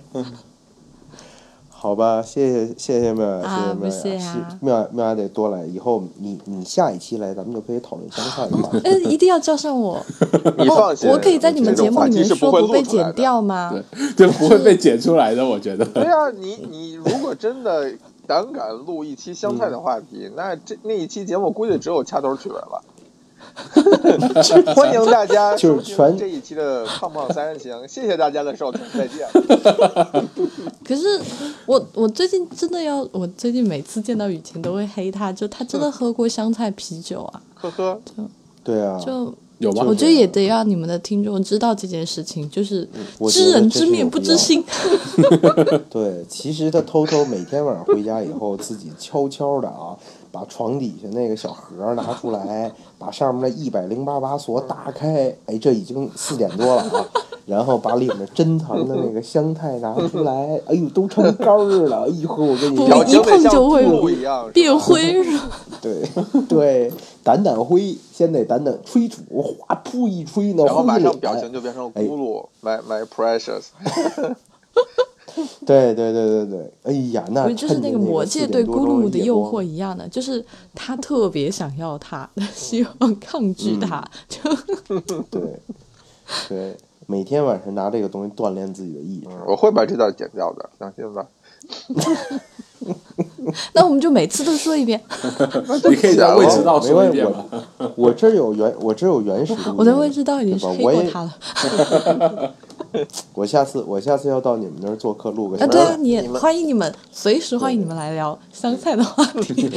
好吧，谢谢谢谢妙雅，啊不谢谢妙雅，妙雅妙雅得多来。以后你你下一期来，咱们就可以讨论香菜的话题。嗯，一定要叫上我。你放心，我我可以在你们节目里面话题是不会说不被剪。掉吗？对就不会被剪出来的，我觉得。对啊、你你如果真的胆敢录一期香菜的话题，那这那一期节目估计只有掐头去尾了。欢迎大家收听就是全这一期的胖胖三人行，谢谢大家的收听，再见。可是我我最近真的要，我最近每次见到雨晴都会黑他，就他真的喝过香菜啤酒啊，呵呵，对啊，就有吗我？觉得也得让你们的听众知道这件事情，就是知人知面不知心。对，其实他偷偷每天晚上回家以后，自己悄悄的啊，把床底下那个小盒拿出来，把上面的一百零八把锁打开，哎，这已经四点多了啊，然后把里面珍藏的那个香菜拿出来，哎呦，都成干儿了，哎呦，我跟你一碰就会兔一样变灰是吧？对对，掸掸灰，先得掸掸吹土，哗噗一吹呢，然后马上表情就变成哎咕噜，my my precious。对对对对对，哎呀，那不就是那个魔界对咕噜姆的诱惑一样的，就是他特别想要他，希望抗拒他，就对，对，每天晚上拿这个东西锻炼自己的意志。我会把这段剪掉的，放心吧。那我们就每次都说一遍。你可以在未知道说一遍？我这有原，我这有原始。我在未知道已经是黑过他了。我下次我下次要到你们那儿做客录个啊，小对啊，你也欢迎你们，随时欢迎你们来聊香菜的话题。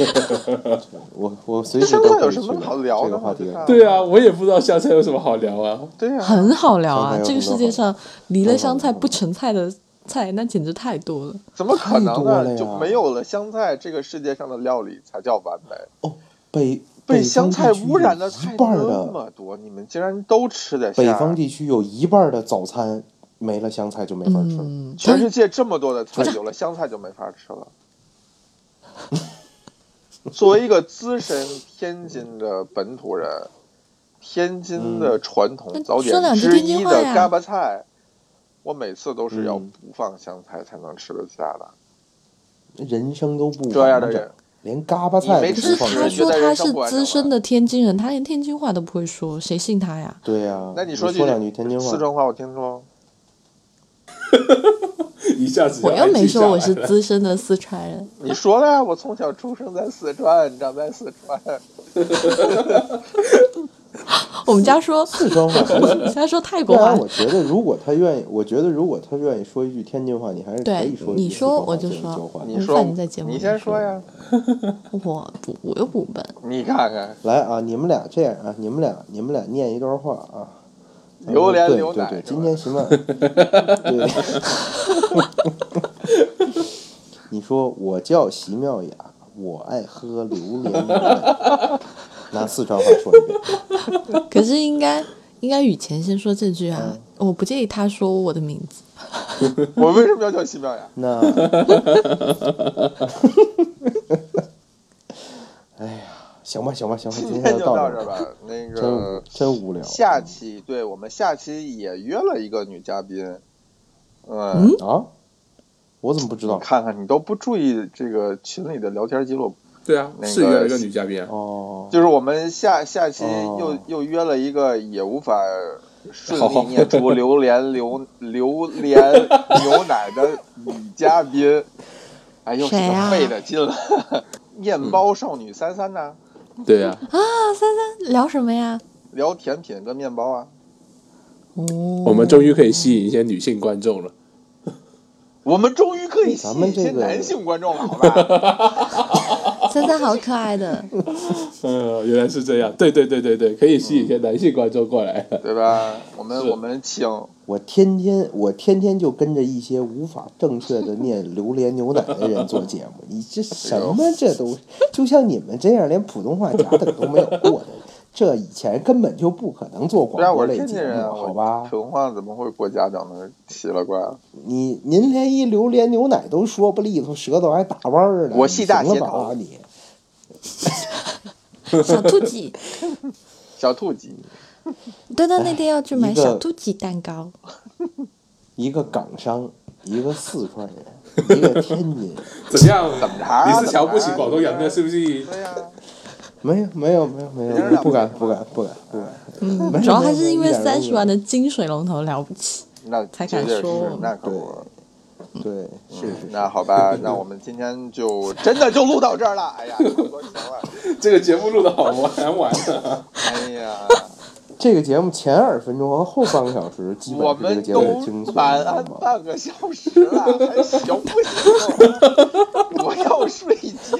我我随时香都可以去菜有什么好聊的吗这个话题这？个对啊，我也不知道香菜有什么好聊啊。对啊、很好聊啊！这个世界上离了香菜不成菜的菜，那简直太多了。怎么可能呢？就没有了香菜，这个世界上的料理才叫完美。哦，北被香菜污染的有菜一半儿那么多，你们竟然都吃得下？北方地区有一半的早餐没了香菜就没法吃全世界这么多的菜，有了香菜就没法吃了。作为一个资深天津的本土人，天津的传统早点之一的嘎巴菜，我每次都是要嗯不放香菜才能吃得下的。人生都不这样的人，连嘎巴菜你没都吃不放是他说他是资深的天津人，他连天津话都不会说，谁信他呀？对呀、那你说句说两句天津话四，川话，我听说。一下子我又没说我是资深的四川人，你说了呀，我从小出生在四川，长在四川。我们家说，四川话 我们家说泰国话。我觉得如果他愿意，我觉得如果他愿意说一句天津话，你还是可对以说一句你说我就说你说你在节，目你先说呀。我不，我又不笨。你看看，来啊，你们俩这样啊，你们俩你们俩念一段话啊。榴莲对牛奶对对，今天行吗？对。你说我叫席妙雅，我爱喝榴莲牛奶。拿四川话说一遍。可是应该应该雨前先说这句啊，嗯我不介意他说我的名字。我为什么要叫西妙雅？那，哎呀，行吧行吧行吧，今今天天就到就这吧。那真个无真无聊。下期，对我们下期也约了一个女嘉宾。嗯，啊？我怎么不知你道？看看你都不注意这个群里的聊天记录，对啊，那个是约了一个女嘉宾啊。哦，就是我们下下期哦又、又约了一个也无法顺利好念出榴莲榴榴莲牛奶的女嘉宾。哎，又费的劲了。面包少女三三呢？对啊，啊，三三聊什么呀？聊甜品跟面包啊。哦，我们终于可以吸引一些女性观众了。我们终于可以吸引一些男性观众了，好吧？三三好可爱的，呃，原来是这样，对对对对对，可以吸引一些男性观众过来。对吧？我们我们请我天天我天天就跟着一些无法正确的念榴莲牛奶的人做节目，你这什么这都就像你们这样连普通话甲等都没有过的，这以前根本就不可能做广播我是类节目，天津人啊，好吧？普通话怎么会过家长呢？奇了怪了。你您连一榴莲牛奶都说不利索，舌头还打弯儿呢，我系大鞋头吧你？小兔鸡。小兔鸡，端端那天要去买小兔鸡蛋糕，一个港商，一个四川人，一个天津，怎样？怎么着啊你是瞧不起广东人的，是不是？对呀、没有没有没有没有，不敢不敢不敢不敢。嗯主要还是因为三十万的金水龙头了不起。那才敢说那可不。对，是。那好吧，那我们今天就真的就录到这儿了。哎呀，差不多行了。这个节目录的好玩玩的。哎呀，这个节目前二十分钟和后半个小时，基我本是这们个节目的精。晚安半个小时了，还行不行？我要睡觉。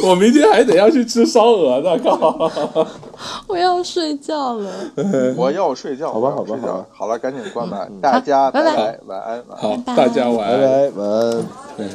我明天还得要去吃烧鹅呢，靠！我要睡觉了，我要睡觉。好吧好吧好吧好了，赶紧关吧。大家拜拜拜，晚安，晚安。好，大家晚安。拜拜，晚安。对